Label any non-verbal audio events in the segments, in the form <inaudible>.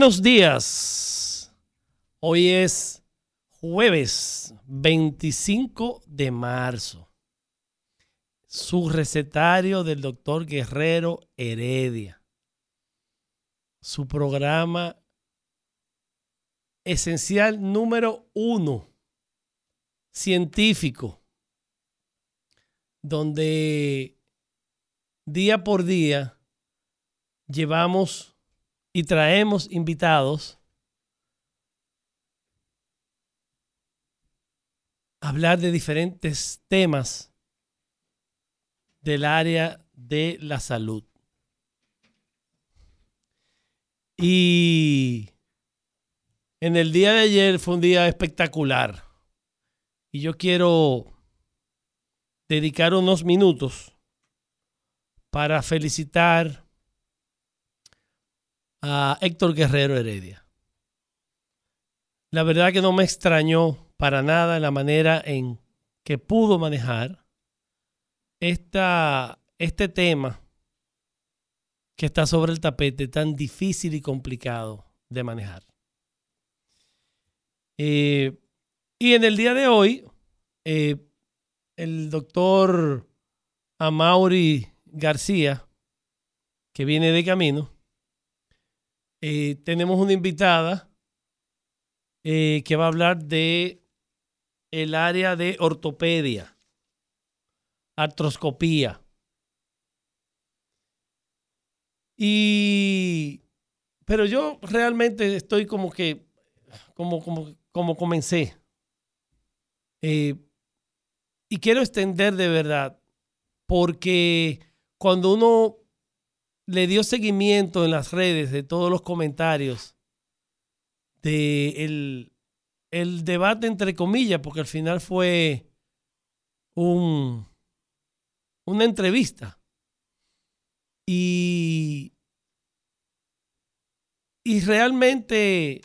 Buenos días. Hoy es jueves 25 de marzo. Su recetario del doctor Guerrero Heredia. Su programa esencial número uno, científico, donde día por día llevamos y traemos invitados a hablar de diferentes temas del área de la salud. Y en el día de ayer fue un día espectacular. Y yo quiero dedicar unos minutos para felicitar a Héctor Guerrero Heredia. La verdad que no me extrañó para nada la manera en que pudo manejar esta, este tema que está sobre el tapete tan difícil y complicado de manejar. Eh, y en el día de hoy, eh, el doctor Amaury García, que viene de camino, eh, tenemos una invitada que va a hablar de el área de ortopedia artroscopía. Y, pero yo realmente estoy como que, como, como, como comencé. Eh, y quiero extender de verdad, porque cuando uno le dio seguimiento en las redes de todos los comentarios de el, el debate entre comillas, porque al final fue un, una entrevista. Y, y realmente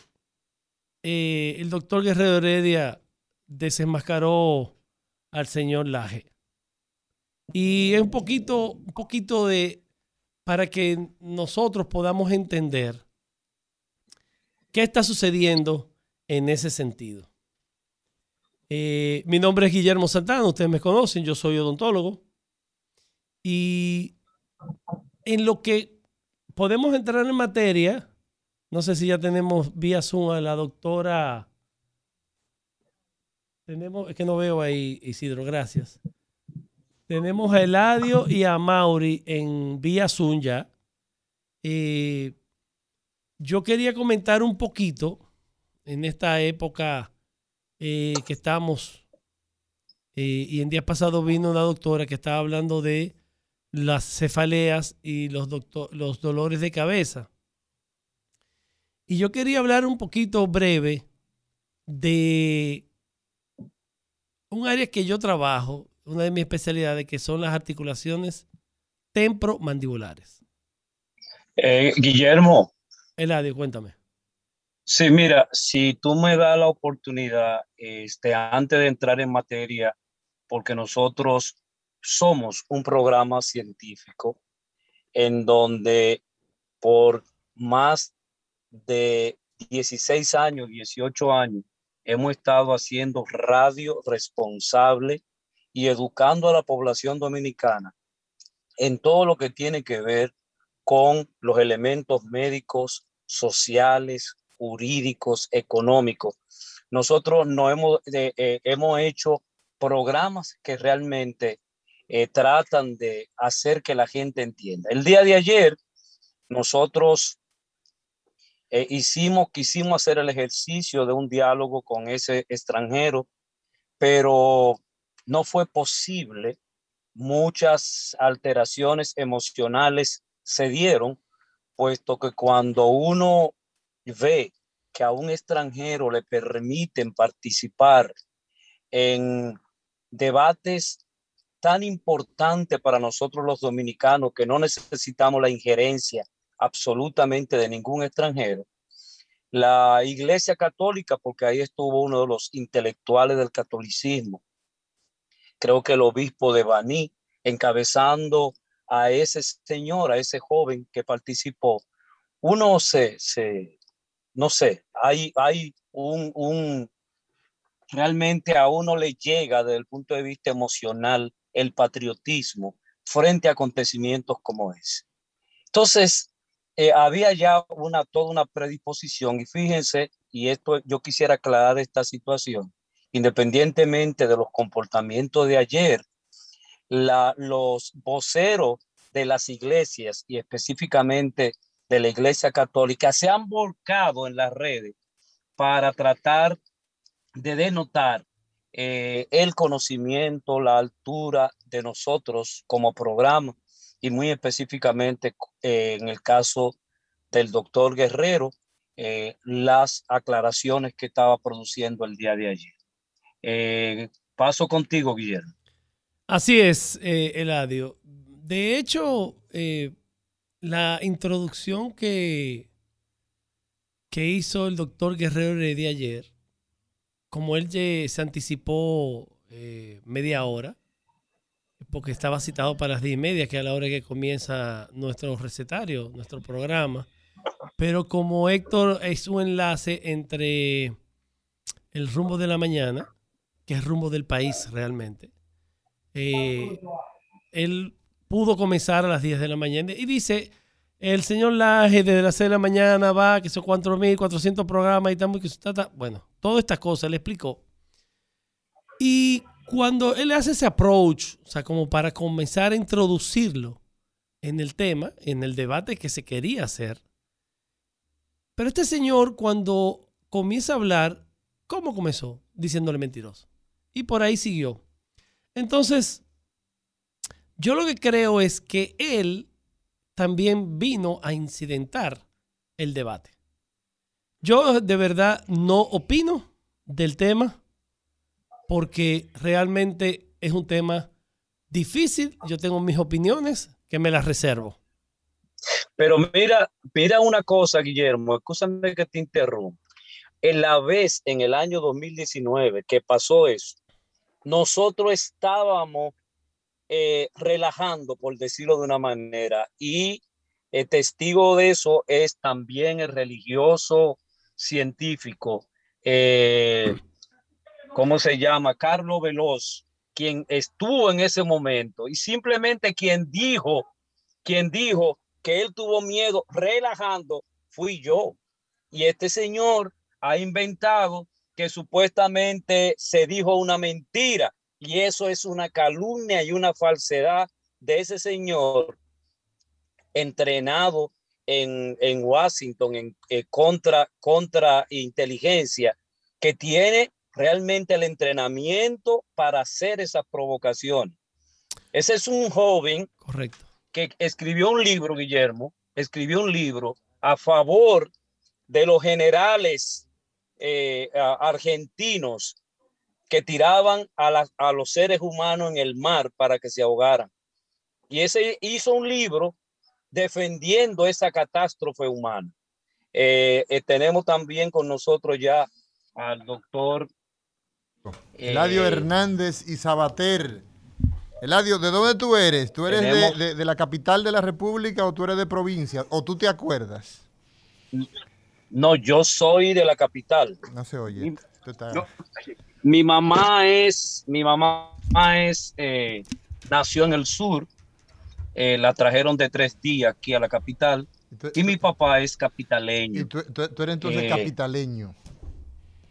eh, el doctor Guerrero Heredia desenmascaró al señor Laje. Y es un poquito, un poquito de, para que nosotros podamos entender qué está sucediendo en ese sentido. Eh, mi nombre es Guillermo Santana, ustedes me conocen, yo soy odontólogo. Y en lo que podemos entrar en materia, no sé si ya tenemos vía Zoom a la doctora. Tenemos, es que no veo ahí, Isidro, gracias. Tenemos a Eladio y a Mauri en vía Zoom ya. Eh, yo quería comentar un poquito en esta época eh, que estamos, eh, y en días pasados vino una doctora que estaba hablando de las cefaleas y los, los dolores de cabeza. Y yo quería hablar un poquito breve de un área que yo trabajo, una de mis especialidades, que son las articulaciones tempromandibulares. Eh, Guillermo. Eladio, cuéntame. Sí, mira, si tú me das la oportunidad, este, antes de entrar en materia, porque nosotros somos un programa científico en donde por más de 16 años, 18 años, hemos estado haciendo radio responsable y educando a la población dominicana en todo lo que tiene que ver con los elementos médicos, sociales, jurídicos, económicos. Nosotros no hemos, eh, eh, hemos hecho programas que realmente eh, tratan de hacer que la gente entienda. El día de ayer, nosotros hicimos, quisimos hacer el ejercicio de un diálogo con ese extranjero, pero no fue posible. Muchas alteraciones emocionales se dieron, puesto que cuando uno ve que a un extranjero le permiten participar en debates tan importantes para nosotros los dominicanos que no necesitamos la injerencia absolutamente de ningún extranjero. La Iglesia Católica, porque ahí estuvo uno de los intelectuales del catolicismo, creo que el obispo de Baní, encabezando a ese señor, a ese joven que participó, uno se, se no sé, hay, hay un, realmente a uno le llega desde el punto de vista emocional el patriotismo frente a acontecimientos como ese. Entonces, eh, había ya una, toda una predisposición y fíjense, y esto yo quisiera aclarar esta situación, independientemente de los comportamientos de ayer, los voceros de las iglesias y específicamente de la iglesia católica se han volcado en las redes para tratar de denotar eh, el conocimiento, la altura de nosotros como programa y muy específicamente eh, en el caso del doctor Guerrero, eh, las aclaraciones que estaba produciendo el día de ayer. Paso contigo, Guillermo. Así es, Eladio. De hecho, la introducción que, que hizo el doctor Guerrero de ayer, como él se anticipó eh, media hora, porque estaba citado para las diez y media, que es la hora que comienza nuestro recetario, nuestro programa. Pero como Héctor es un enlace entre el rumbo de la mañana, que es rumbo del país realmente, eh, él pudo comenzar a las 10 de la mañana y dice, el señor Laje desde las 6 de la mañana va, que son 4.400 programas y tal, que bueno, todas estas cosas le explicó. Y cuando él hace ese approach, o sea, como para comenzar a introducirlo en el tema, en el debate que se quería hacer, pero este señor cuando comienza a hablar, ¿cómo comenzó? Diciéndole mentiroso. Y por ahí siguió. Entonces, yo lo que creo es que él también vino a incidentar el debate. Yo de verdad no opino del tema porque realmente es un tema difícil. Yo tengo mis opiniones que me las reservo. Pero mira, mira una cosa, Guillermo, escúchame que te interrumpa. En la vez en el año 2019 que pasó eso, nosotros estábamos eh, relajando, por decirlo de una manera, y el eh, testigo de eso es también el religioso científico, eh, ¿cómo se llama? Carlos Veloz, quien estuvo en ese momento y simplemente quien dijo, quien dijo que él tuvo miedo relajando, fui yo. Y este señor ha inventado que supuestamente se dijo una mentira y eso es una calumnia y una falsedad de ese señor entrenado en, Washington en eh, contra, contra inteligencia, que tiene realmente el entrenamiento para hacer esa provocación. Ese es un joven Correcto. que escribió un libro, Guillermo, escribió un libro a favor de los generales eh, argentinos que tiraban a, a los seres humanos en el mar para que se ahogaran. Y ese hizo un libro defendiendo esa catástrofe humana. Eh, eh, tenemos también con nosotros ya al doctor Eladio eh, Hernández y Sabater. Eladio, ¿de dónde tú eres? ¿Tú eres de, de, la capital de la República o tú eres de provincia? ¿O tú te acuerdas? No, yo soy de la capital. No se oye. Mi mamá es, mi mamá es, eh, nació en el sur, eh, la trajeron de tres días aquí a la capital. Y, mi papá es capitaleño. ¿Y tú, eres entonces eh, capitaleño?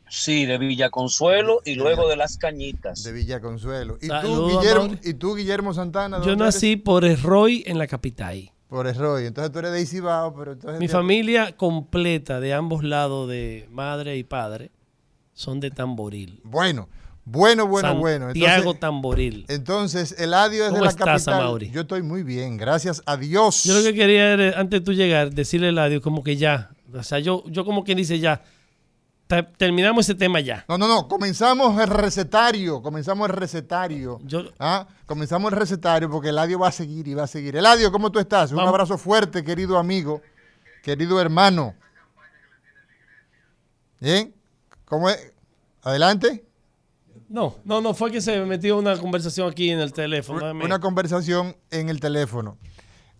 Sí, de Villa Consuelo y luego de Las Cañitas. De Villa Consuelo. ¿Y, tú, Guillermo, ¿Y tú, Guillermo Santana? Yo nací por Erroy en la capital. Por Erroy. Entonces tú eres de Isibao, pero entonces... Mi familia completa de ambos lados de madre y padre son de Tamboril. Bueno, bueno, bueno, bueno. Santiago Tamboril. Entonces, Eladio es de la estás, capital. Yo estoy muy bien, gracias a Dios. Yo lo que quería era, antes de tú llegar, decirle a Eladio como que ya. O sea, yo, yo como quien dice ya, terminamos ese tema ya. No, no, no, comenzamos el recetario, comenzamos el recetario. Yo, ¿Ah? Comenzamos el recetario porque Eladio va a seguir y va a seguir. Eladio, ¿cómo tú estás? Un abrazo fuerte, querido amigo, querido hermano. ¿Bien? ¿Cómo es? Adelante. No, no, no, fue que se metió una conversación aquí en el teléfono. Una conversación en el teléfono.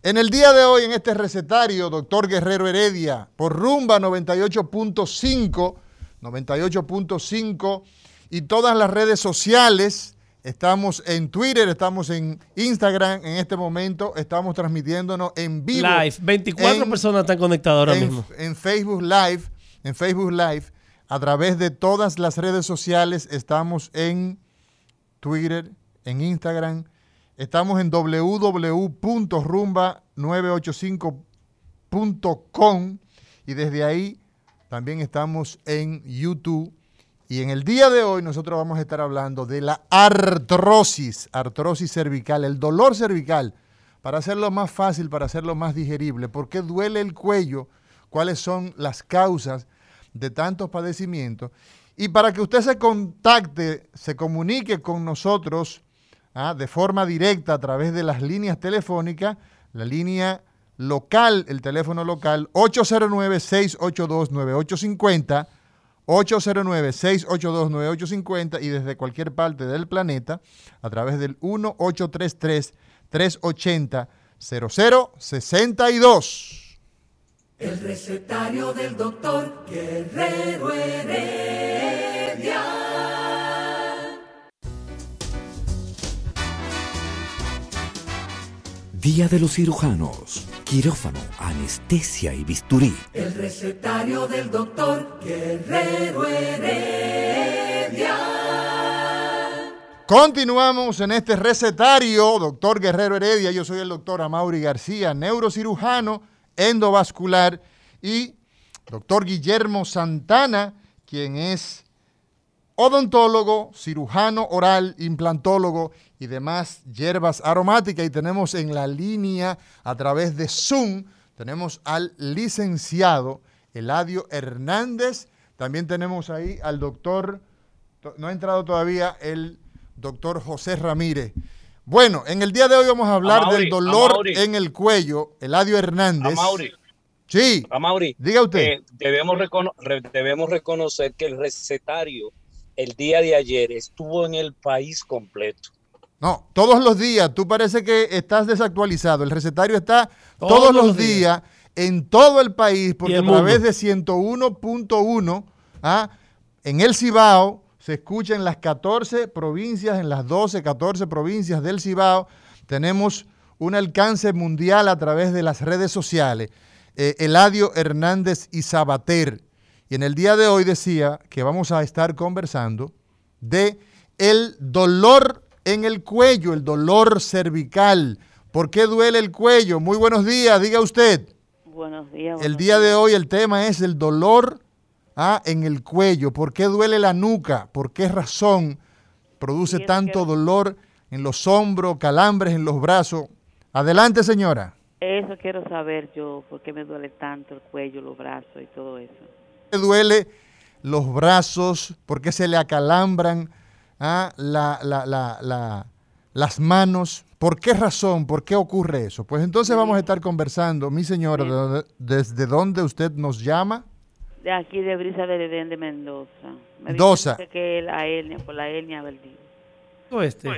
En el día de hoy, en este recetario, doctor Guerrero Heredia, por rumba 98.5, 98.5 y todas las redes sociales. Estamos en Twitter, estamos en Instagram en este momento, estamos transmitiéndonos en vivo. Live, 24 personas están conectadas ahora en, mismo. En Facebook Live, en Facebook Live a través de todas las redes sociales. Estamos en Twitter, en Instagram. Estamos en www.rumba985.com y desde ahí también estamos en YouTube. Y en el día de hoy nosotros vamos a estar hablando de la artrosis, artrosis cervical, el dolor cervical, para hacerlo más fácil, para hacerlo más digerible. ¿Por qué duele el cuello? ¿Cuáles son las causas? de tantos padecimientos. Y para que usted se contacte, se comunique con nosotros ¿ah? de forma directa a través de las líneas telefónicas, la línea local, el teléfono local 809-682-9850, 809-682-9850 y desde cualquier parte del planeta a través del 1-833-380-0062. El recetario del doctor Guerrero Heredia. Día de los cirujanos, quirófano, anestesia y bisturí. El recetario del doctor Guerrero Heredia. Continuamos en este recetario, doctor Guerrero Heredia. Yo soy el doctor Amaury García, neurocirujano endovascular, y doctor Guillermo Santana, quien es odontólogo, cirujano oral, implantólogo y demás hierbas aromáticas. Y tenemos en la línea a través de Zoom, tenemos al licenciado Eladio Hernández. También tenemos ahí al doctor, no ha entrado todavía el doctor José Ramírez. Bueno, en el día de hoy vamos a hablar del dolor en el cuello. Eladio Hernández. Mauri. Sí. Mauri. Diga usted. Eh, debemos, debemos reconocer que el recetario el día de ayer estuvo en el país completo. No, todos los días. Tú parece que estás desactualizado. El recetario está todos, los días, en todo el país porque a través de 101.1 ¿ah? en el Cibao se escucha en las 14 provincias, en las 12, 14 provincias del Cibao. Tenemos un alcance mundial a través de las redes sociales. Eh, Eladio Hernández y Sabater. Y en el día de hoy decía que vamos a estar conversando de el dolor en el cuello, el dolor cervical. ¿Por qué duele el cuello? Muy buenos días, diga usted. Buenos días. el día de hoy el tema es el dolor ah, en el cuello? ¿Por qué duele la nuca? ¿Por qué razón produce tanto dolor en los hombros, calambres en los brazos? Adelante, señora. Eso quiero saber yo, por qué me duele tanto el cuello, los brazos y todo eso. ¿Por qué duele los brazos? ¿Por qué se le acalambran ah, las manos? ¿Por qué razón? ¿Por qué ocurre eso? Pues entonces vamos a estar conversando, mi señora, ¿desde dónde usted nos llama? de aquí de Brisa de Edén de Mendoza. Mendoza. Que la hernia, por la hernia Oeste.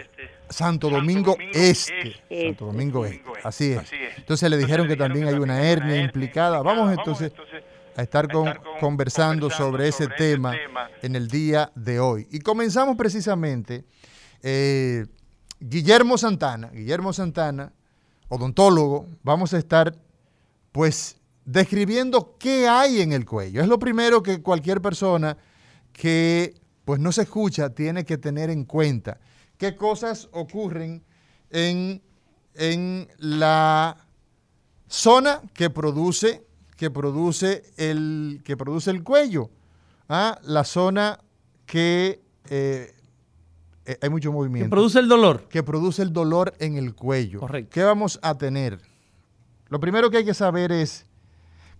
Santo Domingo, este. Santo Domingo Este. Así es. Entonces le dijeron que también hay una hernia implicara. Vamos entonces a estar, conversando sobre ese tema en el día de hoy. Y comenzamos precisamente, eh, Guillermo Santana, Guillermo Santana, odontólogo, vamos a estar pues describiendo qué hay en el cuello. Es lo primero que cualquier persona que pues no se escucha tiene que tener en cuenta. ¿Qué cosas ocurren en, en la zona que produce, que produce, el, que produce el cuello? ¿Ah? La zona que eh, eh, hay mucho movimiento. Que produce el dolor. Que produce el dolor en el cuello. Correcto. ¿Qué vamos a tener? Lo primero que hay que saber es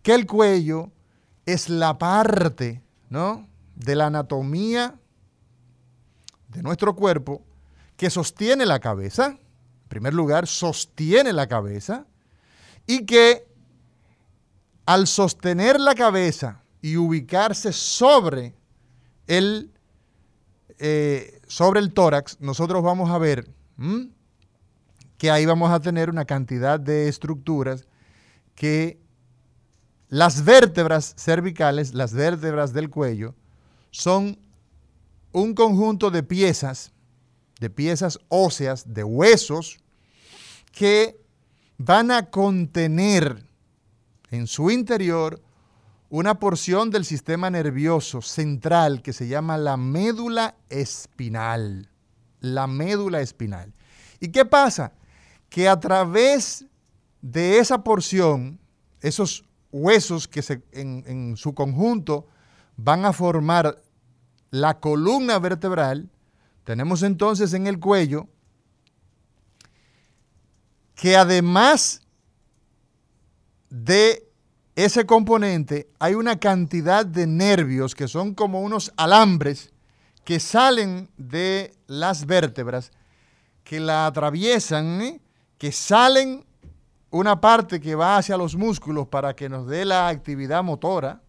que el cuello es la parte, ¿no? De la anatomía de nuestro cuerpo que sostiene la cabeza. En primer lugar, sostiene la cabeza y que al sostener la cabeza y ubicarse sobre el, eh, sobre el tórax, nosotros vamos a ver que ahí vamos a tener una cantidad de estructuras que las vértebras cervicales, las vértebras del cuello, son un conjunto de piezas, de piezas óseas, de huesos, que van a contener en su interior una porción del sistema nervioso central que se llama la médula espinal. La médula espinal. ¿Y qué pasa? Que a través de esa porción, esos huesos que en su conjunto van a formar la columna vertebral, tenemos entonces en el cuello que además de ese componente hay una cantidad de nervios que son como unos alambres que salen de las vértebras, que la atraviesan, ¿eh? que salen una parte que va hacia los músculos para que nos dé la actividad motora,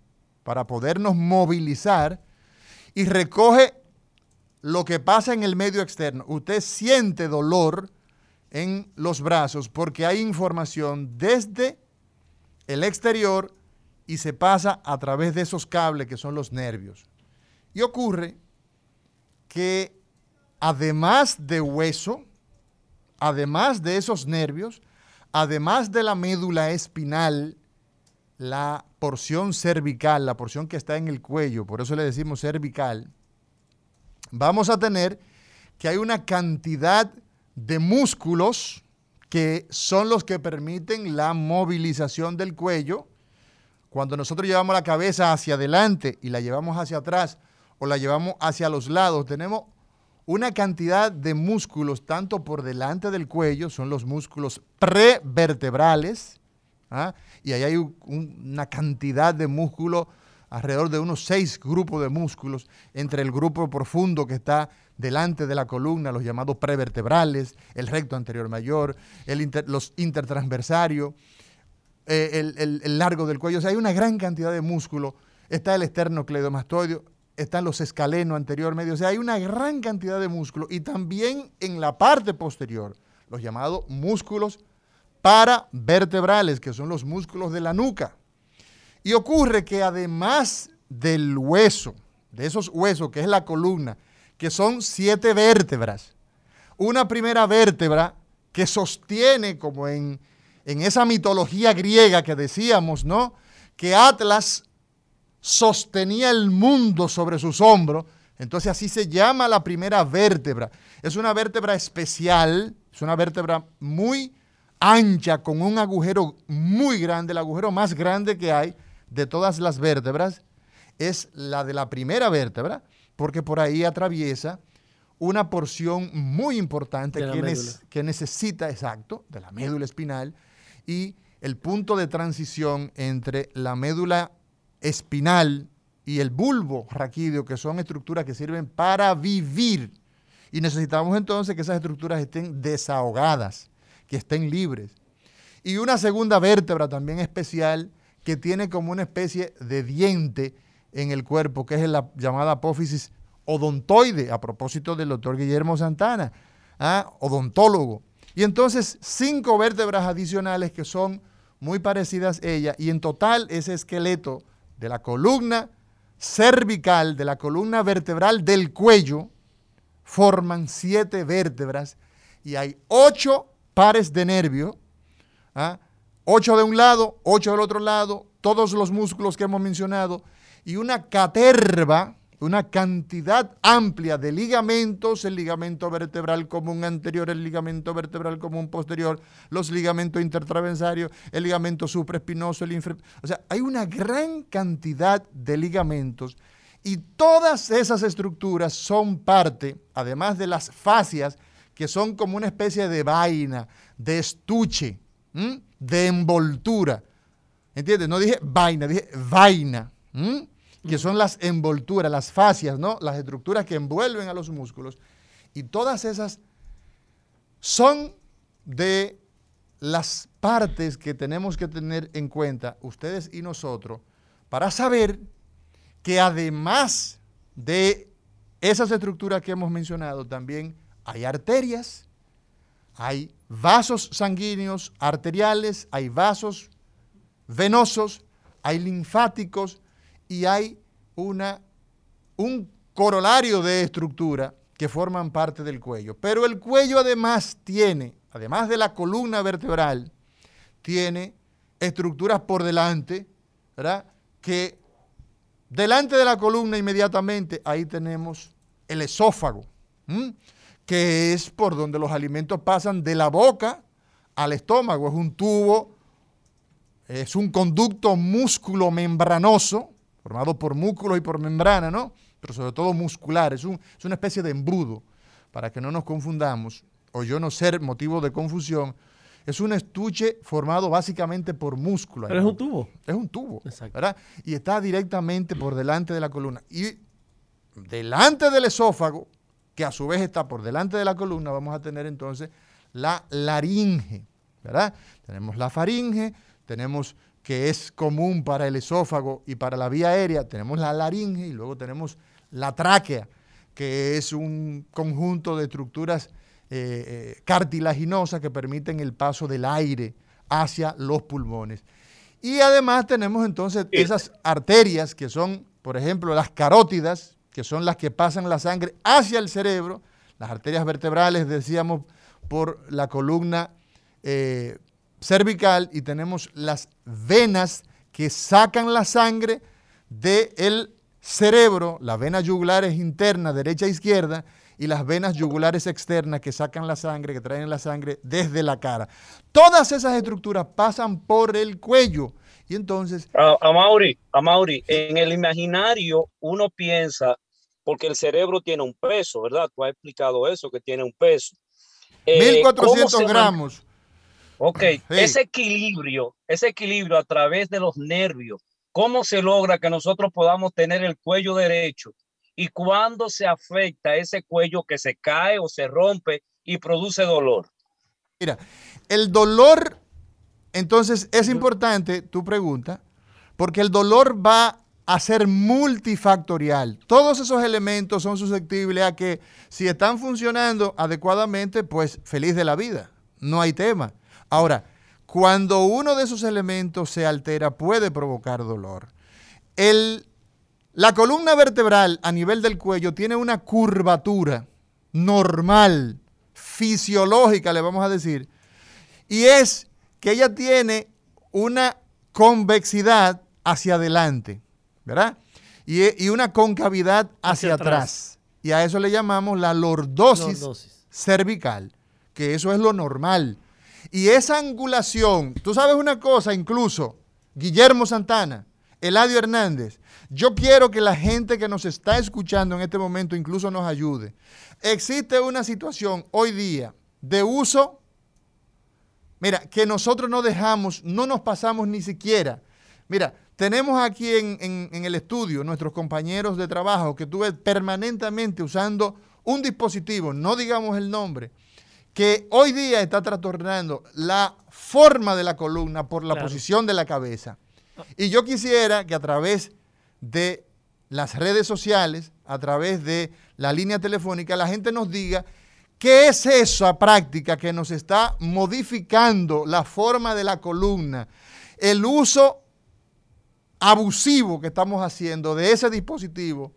para podernos movilizar, y recoge lo que pasa en el medio externo. Usted siente dolor en los brazos porque hay información desde el exterior y se pasa a través de esos cables que son los nervios. Y ocurre que además de hueso, además de esos nervios, además de la médula espinal, la porción cervical, la porción que está en el cuello, por eso le decimos cervical, vamos a tener que hay una cantidad de músculos que son los que permiten la movilización del cuello. Cuando nosotros llevamos la cabeza hacia adelante y la llevamos hacia atrás o la llevamos hacia los lados, tenemos una cantidad de músculos tanto por delante del cuello, son los músculos prevertebrales, ¿ah? y ahí hay un, una cantidad de músculos, alrededor de unos seis grupos de músculos, entre el grupo profundo que está delante de la columna, los llamados prevertebrales, el recto anterior mayor, el los intertransversarios, eh, el, el, el, largo del cuello, o sea, hay una gran cantidad de músculos, está el esternocleidomastoideo, están los escalenos anterior medio, o sea, hay una gran cantidad de músculos y también en la parte posterior, los llamados músculos paravertebrales, que son los músculos de la nuca. Y ocurre que además del hueso, de esos huesos, que es la columna, que son siete vértebras, una primera vértebra que sostiene, como en, en esa mitología griega que decíamos, ¿no? Que Atlas sostenía el mundo sobre sus hombros, entonces así se llama la primera vértebra. Es una vértebra especial, es una vértebra muy ancha, con un agujero muy grande, el agujero más grande que hay de todas las vértebras, es la de la primera vértebra, porque por ahí atraviesa una porción muy importante que, ne que, necesita, exacto, de la médula espinal y el punto de transición entre la médula espinal y el bulbo raquídeo, que son estructuras que sirven para vivir. Y necesitamos entonces que esas estructuras estén desahogadas que estén libres. Y una segunda vértebra también especial que tiene como una especie de diente en el cuerpo, que es la llamada apófisis odontoide, a propósito del doctor Guillermo Santana, ¿ah? odontólogo. Y entonces cinco vértebras adicionales que son muy parecidas a ella, y en total ese esqueleto de la columna cervical, de la columna vertebral del cuello, forman siete vértebras y hay ocho pares de nervio ¿ah? ocho de un lado, ocho del otro lado, todos los músculos que hemos mencionado y una caterva, una cantidad amplia de ligamentos, el ligamento vertebral común anterior, el ligamento vertebral común posterior, los ligamentos intertravensarios, el ligamento supraespinoso, el infra... O sea, hay una gran cantidad de ligamentos y todas esas estructuras son parte, además de las fascias, que son como una especie de vaina, de estuche, de envoltura. ¿Entiendes? No dije vaina, dije vaina que son las envolturas, las fascias, ¿no? Las estructuras que envuelven a los músculos. Y todas esas son de las partes que tenemos que tener en cuenta, ustedes y nosotros, para saber que además de esas estructuras que hemos mencionado, también hay arterias, hay vasos sanguíneos arteriales, hay vasos venosos, hay linfáticos, y hay una, un corolario de estructura que forman parte del cuello. Pero el cuello además tiene, además de la columna vertebral, tiene estructuras por delante, ¿verdad? Que delante de la columna inmediatamente ahí tenemos el esófago, que es por donde los alimentos pasan de la boca al estómago. Es un tubo, es un conducto músculo membranoso formado por músculos y por membrana, ¿no? Pero sobre todo muscular, es, es una especie de embudo, para que no nos confundamos, o yo no ser motivo de confusión, es un estuche formado básicamente por músculo. Pero es un tubo. Es un tubo, ¿verdad? Y está directamente por delante de la columna. Y delante del esófago, que a su vez está por delante de la columna, vamos a tener entonces la laringe, ¿verdad? Tenemos la faringe, tenemos que es común para el esófago y para la vía aérea, tenemos la laringe y luego tenemos la tráquea, que es un conjunto de estructuras eh, eh, cartilaginosas que permiten el paso del aire hacia los pulmones. Y además tenemos entonces esas arterias que son, por ejemplo, las carótidas, que son las que pasan la sangre hacia el cerebro, las arterias vertebrales, decíamos, por la columna eh, cervical y tenemos las venas que sacan la sangre del cerebro, las venas yugulares internas, derecha e izquierda, y las venas yugulares externas que sacan la sangre, que traen la sangre desde la cara. Todas esas estructuras pasan por el cuello. Y entonces... A, Mauri, a Mauri, en el imaginario uno piensa, porque el cerebro tiene un peso, ¿verdad? Tú has explicado eso, que tiene un peso. 1400 eh, gramos. Ok, ese equilibrio, ese equilibrio a través de los nervios, ¿cómo se logra que nosotros podamos tener el cuello derecho? ¿Y cuándo se afecta ese cuello que se cae o se rompe y produce dolor? Mira, el dolor, entonces es importante tu pregunta, porque el dolor va a ser multifactorial. Todos esos elementos son susceptibles a que si están funcionando adecuadamente, pues feliz de la vida, no hay tema. Ahora, cuando uno de esos elementos se altera, puede provocar dolor. la columna vertebral a nivel del cuello tiene una curvatura normal, fisiológica, le vamos a decir, y es que ella tiene una convexidad hacia adelante, ¿verdad? Y, una concavidad hacia, atrás. Y a eso le llamamos la lordosis, lordosis cervical, que eso es lo normal. Y esa angulación, tú sabes una cosa, incluso Guillermo Santana, Eladio Hernández, yo quiero que la gente que nos está escuchando en este momento incluso nos ayude. Existe una situación hoy día de uso, mira, que nosotros no dejamos, no nos pasamos ni siquiera. Mira, tenemos aquí en, el estudio nuestros compañeros de trabajo que tú ves permanentemente usando un dispositivo, no digamos el nombre, que hoy día está trastornando la forma de la columna por la posición de la cabeza. Y yo quisiera que a través de las redes sociales, a través de la línea telefónica, la gente nos diga qué es esa práctica que nos está modificando la forma de la columna, el uso abusivo que estamos haciendo de ese dispositivo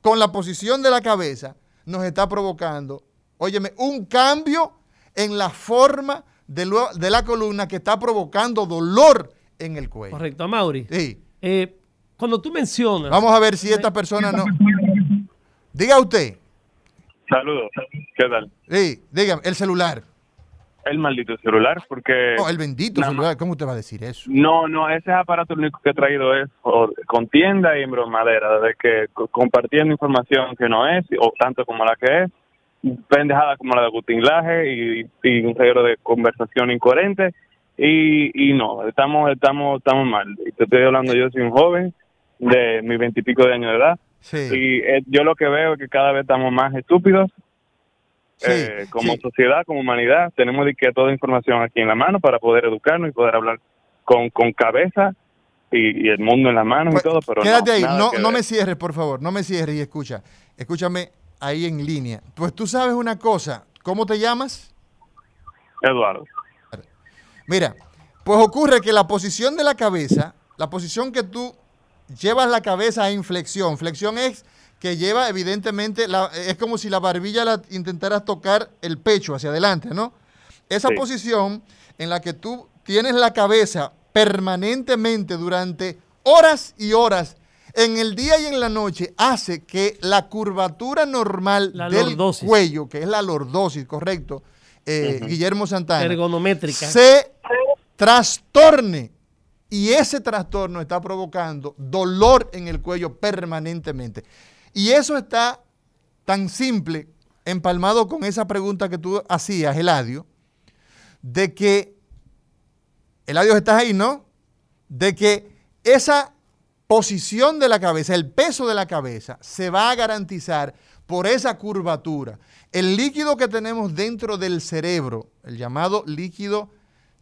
con la posición de la cabeza nos está provocando, óyeme, un cambio en la forma de, lo- de la columna que está provocando dolor en el cuello. Correcto, Mauri. Sí. Eh, cuando tú mencionas. Vamos a ver si esta persona no. Diga usted. Saludos. ¿Qué tal? Sí, dígame, el celular. El maldito celular, porque... No, el bendito Nada celular. ¿Cómo usted va a decir eso? No, no, ese aparato lo único que he traído es con tienda y en bromadera, de que co- compartiendo información que no es, o tanto como la que es, pendejada como la de Agustín Laje y, y un reguero de conversación incoherente, y, y no, estamos, estamos, estamos mal. Y te estoy hablando, yo soy un joven de mis veintipico de años de edad, Sí. y eh, yo lo que veo es que cada vez estamos más estúpidos Sí, eh, como sí. sociedad, como humanidad, tenemos que toda información aquí en la mano para poder educarnos y poder hablar con, con cabeza y, y el mundo en las manos Pues, y todo, pero Quédate no, ahí, no, no ver. me cierres, por favor, no me cierres y escucha. Escúchame ahí en línea. Pues tú sabes una cosa, ¿cómo te llamas? Eduardo, Mira, pues ocurre que la posición de la cabeza, la posición que tú llevas la cabeza a inflexión, flexión es que lleva evidentemente, la- es como si la barbilla la intentaras tocar el pecho hacia adelante, ¿no? Esa Sí. posición en la que tú tienes la cabeza permanentemente durante horas y horas en el día y en la noche hace que la curvatura normal La del lordosis. cuello, que es la lordosis, correcto, eh, Guillermo Santana, ergonométrica. se trastorne. Y ese trastorno está provocando dolor en el cuello permanentemente. Y eso está tan simple, empalmado con esa pregunta que tú hacías, Eladio, de que, Eladio, estás ahí, ¿no? De que esa posición de la cabeza, el peso de la cabeza, se va a garantizar por esa curvatura. El líquido que tenemos dentro del cerebro, el llamado líquido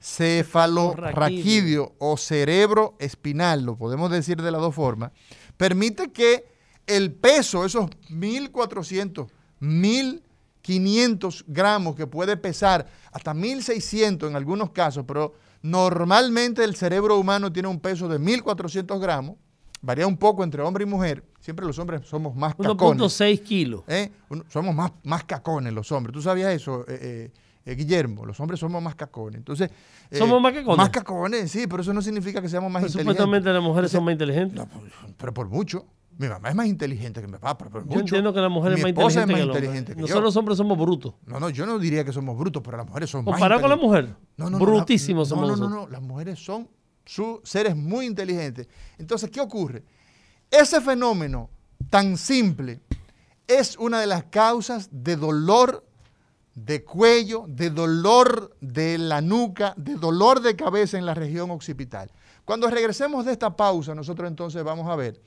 cefalorraquídeo o cerebro espinal, lo podemos decir de las dos formas, permite que el peso, esos 1400, 1500 gramos que puede pesar, hasta 1600 en algunos casos, pero normalmente el cerebro humano tiene un peso de 1400 gramos, varía un poco entre hombre y mujer, siempre los hombres somos más cacones. 1.6 kilos. ¿eh? Somos más, más cacones los hombres. ¿Tú sabías eso, eh, eh, Guillermo? Los hombres somos más cacones. Entonces, ¿Somos más cacones? Más cacones, sí, pero eso no significa que seamos más inteligentes. supuestamente las mujeres son más inteligentes. No, pues, pero por mucho. Mi mamá es más inteligente que mi papá, pero por Yo mucho. entiendo que la mujer es más inteligente, es más que el hombre. inteligente que yo. Nosotros los hombres somos brutos. No, no, yo no diría que somos brutos, pero las mujeres son más Comparado con la mujer, No, no, no, brutísimos la- somos no, no, no, no, las mujeres son su- seres muy inteligentes. Entonces, ¿qué ocurre? Ese fenómeno tan simple es una de las causas de dolor de cuello, de dolor de la nuca, de dolor de cabeza en la región occipital. Cuando regresemos de esta pausa, nosotros entonces vamos a ver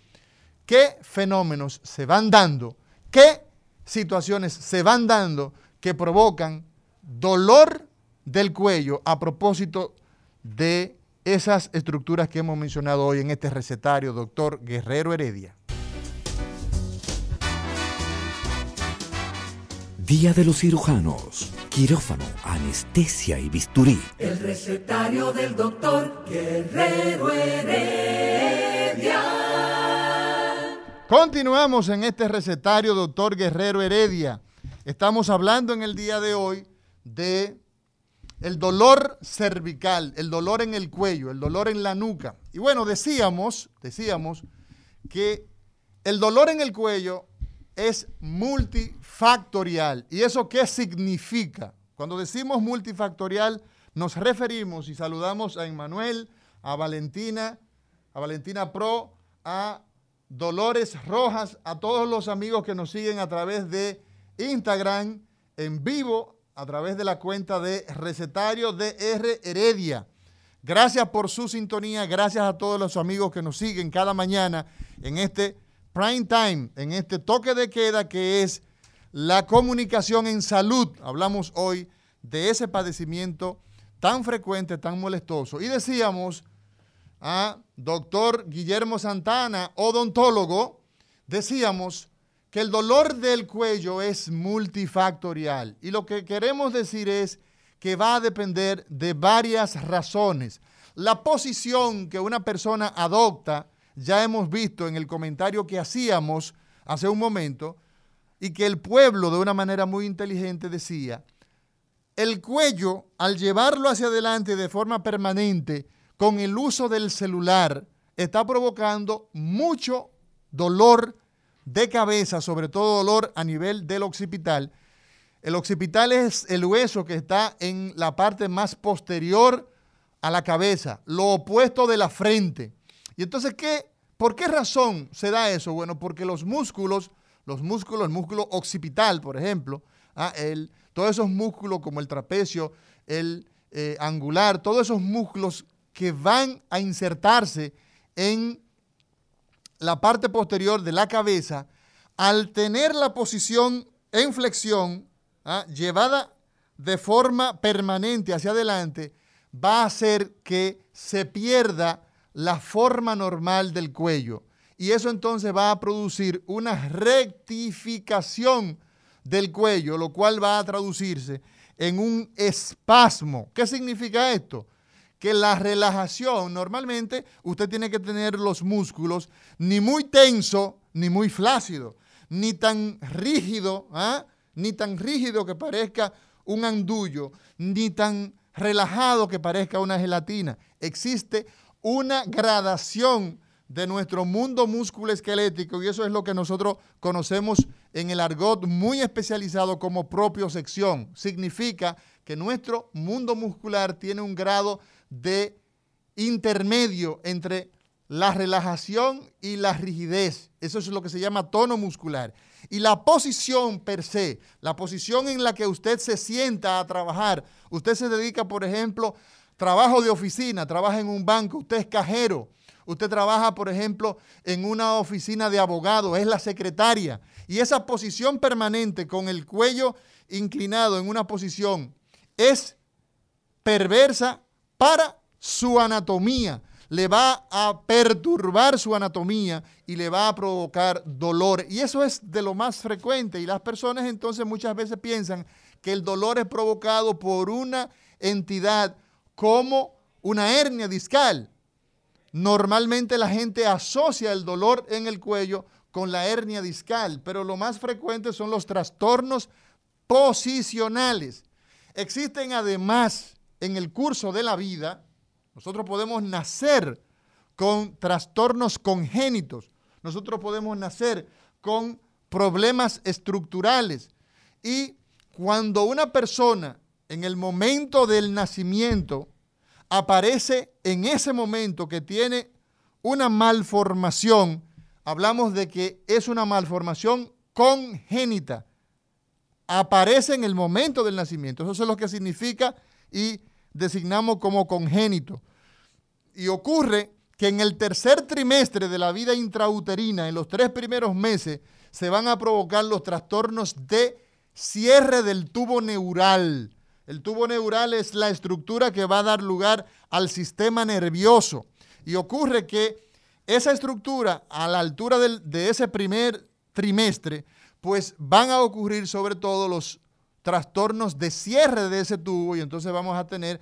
qué fenómenos se van dando, qué situaciones se van dando que provocan dolor del cuello a propósito de esas estructuras que hemos mencionado hoy en este recetario, doctor Guerrero Heredia. Día de los cirujanos. Quirófano, anestesia y bisturí. El recetario del doctor Guerrero Heredia. Continuamos en este recetario, doctor Guerrero Heredia. Estamos hablando en el día de hoy de el dolor cervical, el dolor en el cuello, el dolor en la nuca. Y bueno, decíamos, decíamos que el dolor en el cuello es multifactorial. ¿Y eso qué significa? Cuando decimos multifactorial, nos referimos y saludamos a Emmanuel, a Valentina, a Valentina Pro, a Dolores Rojas, a todos los amigos que nos siguen a través de Instagram en vivo, a través de la cuenta de Recetario DR Heredia. Gracias por su sintonía, gracias a todos los amigos que nos siguen cada mañana en este prime time, en este toque de queda que es la comunicación en salud. Hablamos hoy de ese padecimiento tan frecuente, tan molestoso. Y decíamos a doctor Guillermo Santana, odontólogo, decíamos que el dolor del cuello es multifactorial. Y lo que queremos decir es que va a depender de varias razones. La posición que una persona adopta, ya hemos visto en el comentario que hacíamos hace un momento, y que el pueblo de una manera muy inteligente decía, el cuello, al llevarlo hacia adelante de forma permanente, con el uso del celular, está provocando mucho dolor de cabeza, sobre todo dolor a nivel del occipital. El occipital es el hueso que está en la parte más posterior a la cabeza, lo opuesto de la frente. Y entonces, ¿qué, ¿por qué razón se da eso? Bueno, porque los músculos, los músculos, el músculo occipital, por ejemplo, ah, el, todos esos músculos como el trapecio, el eh, angular, todos esos músculos que van a insertarse en la parte posterior de la cabeza, al tener la posición en flexión, ¿ah? llevada de forma permanente hacia adelante, va a hacer que se pierda la forma normal del cuello. Y eso entonces va a producir una rectificación del cuello, lo cual va a traducirse en un espasmo. ¿Qué significa esto? Que la relajación, normalmente usted tiene que tener los músculos ni muy tenso ni muy flácido, ni tan rígido, ¿ah? ni tan rígido que parezca un andullo, ni tan relajado que parezca una gelatina. Existe una gradación de nuestro mundo musculoesquelético y eso es lo que nosotros conocemos en el argot muy especializado como propio sección. Significa que nuestro mundo muscular tiene un grado de intermedio entre la relajación y la rigidez. Eso es lo que se llama tono muscular. Y la posición per se, la posición en la que usted se sienta a trabajar, usted se dedica, por ejemplo, trabajo de oficina, trabaja en un banco, usted es cajero, usted trabaja, por ejemplo, en una oficina de abogado, es la secretaria. Y esa posición permanente con el cuello inclinado en una posición es perversa para su anatomía. Le va a perturbar su anatomía y le va a provocar dolor. Y eso es de lo más frecuente. Y las personas entonces muchas veces piensan que el dolor es provocado por una entidad como una hernia discal. Normalmente la gente asocia el dolor en el cuello con la hernia discal, pero lo más frecuente son los trastornos posicionales. Existen además en el curso de la vida, nosotros podemos nacer con trastornos congénitos, nosotros podemos nacer con problemas estructurales y cuando una persona en el momento del nacimiento aparece en ese momento que tiene una malformación, hablamos de que es una malformación congénita. Aparece en el momento del nacimiento. Eso es lo que significa y designamos como congénito. Y ocurre que en el tercer trimestre de la vida intrauterina, en los tres primeros meses, se van a provocar los trastornos de cierre del tubo neural. El tubo neural es la estructura que va a dar lugar al sistema nervioso. Y ocurre que esa estructura, a la altura de ese primer trimestre, pues van a ocurrir sobre todo los trastornos de cierre de ese tubo y entonces vamos a tener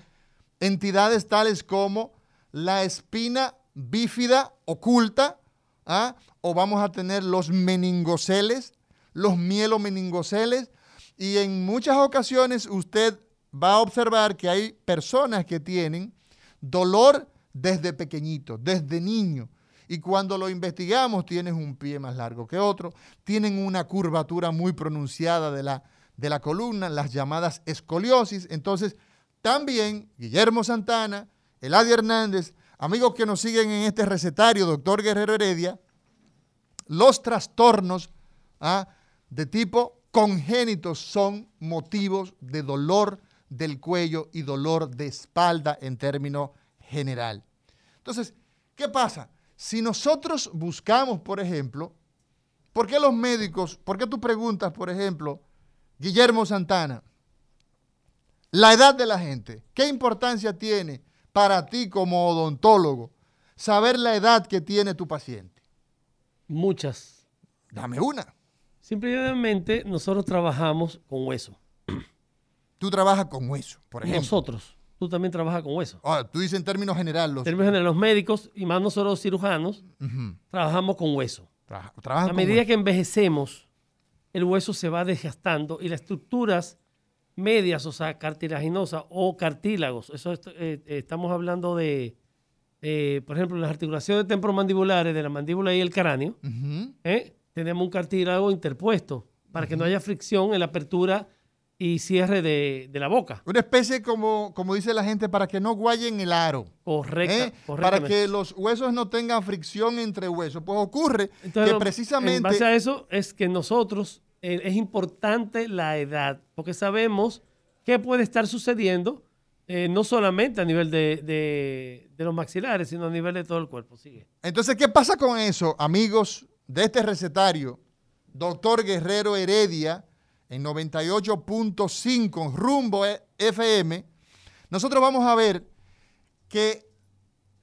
entidades tales como la espina bífida oculta, ¿ah? o vamos a tener los meningoceles, los mielomeningoceles, y en muchas ocasiones usted va a observar que hay personas que tienen dolor desde pequeñito, desde niño. Y cuando lo investigamos, tienen un pie más largo que otro, tienen una curvatura muy pronunciada de la, de la columna, las llamadas escoliosis. Entonces, también Guillermo Santana, Eladio Hernández, amigos que nos siguen en este recetario, doctor Guerrero Heredia, los trastornos ¿ah? de tipo congénitos son motivos de dolor del cuello y dolor de espalda en término general. Entonces, ¿qué pasa? Si nosotros buscamos, por ejemplo, ¿por qué los médicos, por qué tú preguntas, por ejemplo, Guillermo Santana, la edad de la gente, ¿qué importancia tiene para ti como odontólogo saber la edad que tiene tu paciente? Muchas. Dame una. Simplemente nosotros trabajamos con hueso. <clears throat> Tú trabajas con hueso, por ejemplo. Nosotros. Tú también trabajas con hueso. Ah, tú dices en términos generales. En términos generales, los médicos y más nosotros los cirujanos trabajamos con hueso. a medida que envejecemos, el hueso se va desgastando y las estructuras medias, o sea, cartilaginosas o cartílagos. Eso est- eh, eh, estamos hablando de, eh, por ejemplo, las articulaciones temporomandibulares de la mandíbula y el cráneo. ¿eh? Tenemos un cartílago interpuesto para que no haya fricción en la apertura y cierre de, de la boca. Una especie como, como dice la gente, para que no guayen el aro. Correcta, ¿eh? Para que los huesos no tengan fricción entre huesos. Pues ocurre Entonces, que precisamente... En base a eso es que nosotros es importante la edad, porque sabemos qué puede estar sucediendo, eh, no solamente a nivel de, de- de los maxilares, sino a nivel de todo el cuerpo. Sigue. Entonces, ¿qué pasa con eso, amigos de este recetario? Doctor Guerrero Heredia, en 98.5 rumbo E- FM, nosotros vamos a ver que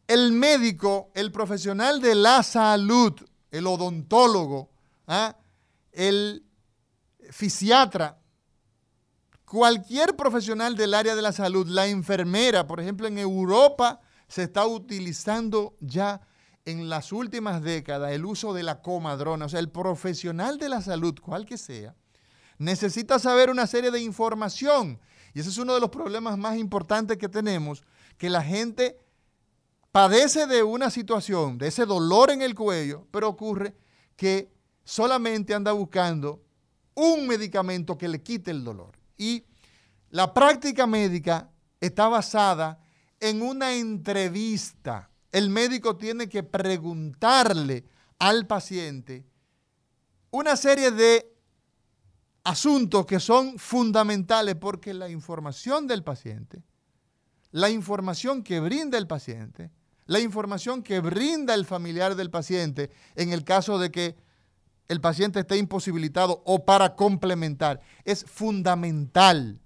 el médico, el profesional de la salud, el odontólogo, ¿ah? el fisiatra, cualquier profesional del área de la salud, la enfermera, por ejemplo, en Europa se está utilizando ya en las últimas décadas el uso de la comadrona. O sea, el profesional de la salud, cual que sea, necesita saber una serie de información. Y ese es uno de los problemas más importantes que tenemos, que la gente padece de una situación, de ese dolor en el cuello, pero ocurre que solamente anda buscando un medicamento que le quite el dolor. Y la práctica médica está basada en una entrevista. El médico tiene que preguntarle al paciente una serie de asuntos que son fundamentales porque la información del paciente, la información que brinda el paciente, la información que brinda el familiar del paciente en el caso de que el paciente esté imposibilitado o para complementar, es fundamental.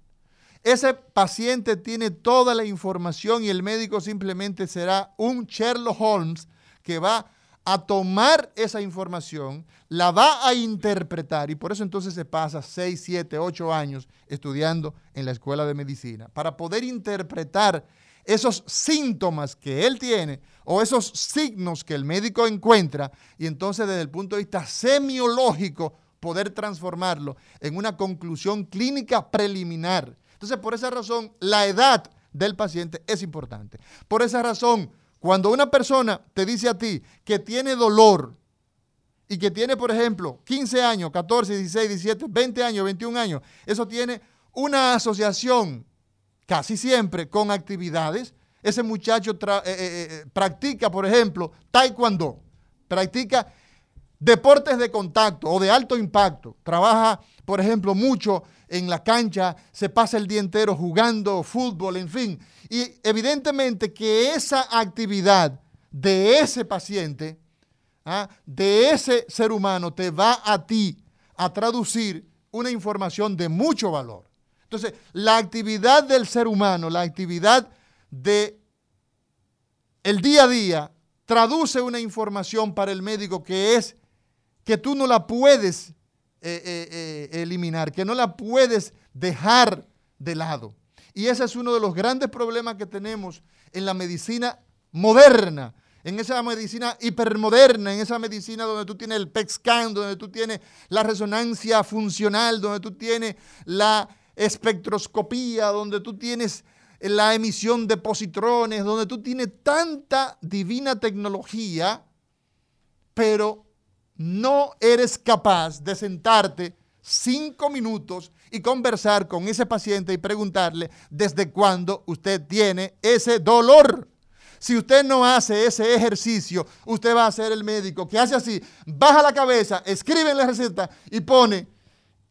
Ese paciente tiene toda la información y el médico simplemente será un Sherlock Holmes que va a tomar esa información, la va a interpretar y por eso entonces se pasa 6, 7, 8 años estudiando en la escuela de medicina para poder interpretar esos síntomas que él tiene o esos signos que el médico encuentra y entonces desde el punto de vista semiológico poder transformarlo en una conclusión clínica preliminar. Entonces, por esa razón, la edad del paciente es importante. Por esa razón, cuando una persona te dice a ti que tiene dolor y que tiene, por ejemplo, 15 años, 14, 16, 17, 20 años, 21 años, eso tiene una asociación casi siempre con actividades. Ese muchacho eh, eh, eh, practica, por ejemplo, taekwondo, practica deportes de contacto o de alto impacto, trabaja, por ejemplo, mucho en la cancha, se pasa el día entero jugando fútbol, en fin. Y evidentemente que esa actividad de ese paciente, ¿ah? de ese ser humano, te va a ti a traducir una información de mucho valor. Entonces, la actividad del ser humano, la actividad de el día a día, traduce una información para el médico que es que tú no la puedes eh, eh, eh, eliminar, que no la puedes dejar de lado. Y ese es uno de los grandes problemas que tenemos en la medicina moderna, en esa medicina hipermoderna, en esa medicina donde tú tienes el PET donde tú tienes la resonancia funcional, donde tú tienes la espectroscopía, donde tú tienes la emisión de positrones, donde tú tienes tanta divina tecnología, pero no eres capaz de sentarte cinco minutos y conversar con ese paciente y preguntarle desde cuándo usted tiene ese dolor. Si usted no hace ese ejercicio, usted va a ser el médico que hace así, baja la cabeza, escribe en la receta y pone,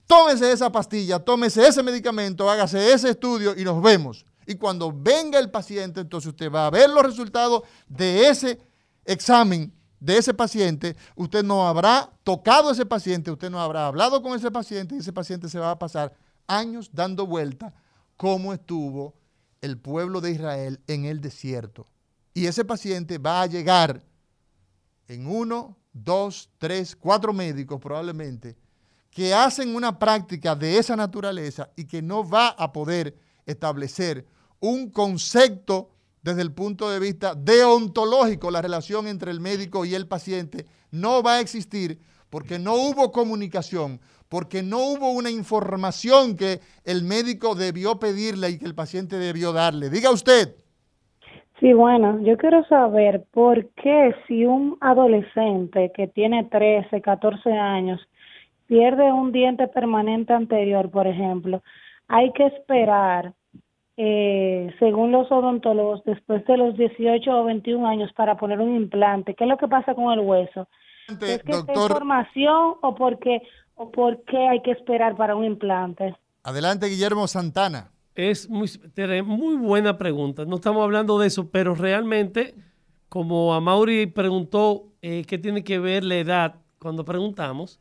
tómese esa pastilla, tómese ese medicamento, hágase ese estudio y nos vemos. Y cuando venga el paciente, entonces usted va a ver los resultados de ese examen de ese paciente, usted no habrá tocado a ese paciente, usted no habrá hablado con ese paciente y ese paciente se va a pasar años dando vuelta como estuvo el pueblo de Israel en el desierto. Y ese paciente va a llegar en uno, dos, tres, cuatro médicos probablemente que hacen una práctica de esa naturaleza y que no va a poder establecer un concepto desde el punto de vista deontológico, la relación entre el médico y el paciente no va a existir porque no hubo comunicación, porque no hubo una información que el médico debió pedirle y que el paciente debió darle. Diga usted. Sí, bueno, yo quiero saber por qué si un adolescente que tiene 13, 14 años pierde un diente permanente anterior, por ejemplo, hay que esperar, eh, según los odontólogos, después de los 18 o 21 años para poner un implante. ¿Qué es lo que pasa con el hueso? ¿Es que doctor, información o por qué o por qué hay que esperar para un implante? Adelante, Guillermo Santana. Es muy, muy buena pregunta. No estamos hablando de eso, pero realmente, como a Mauri preguntó eh, qué tiene que ver la edad cuando preguntamos,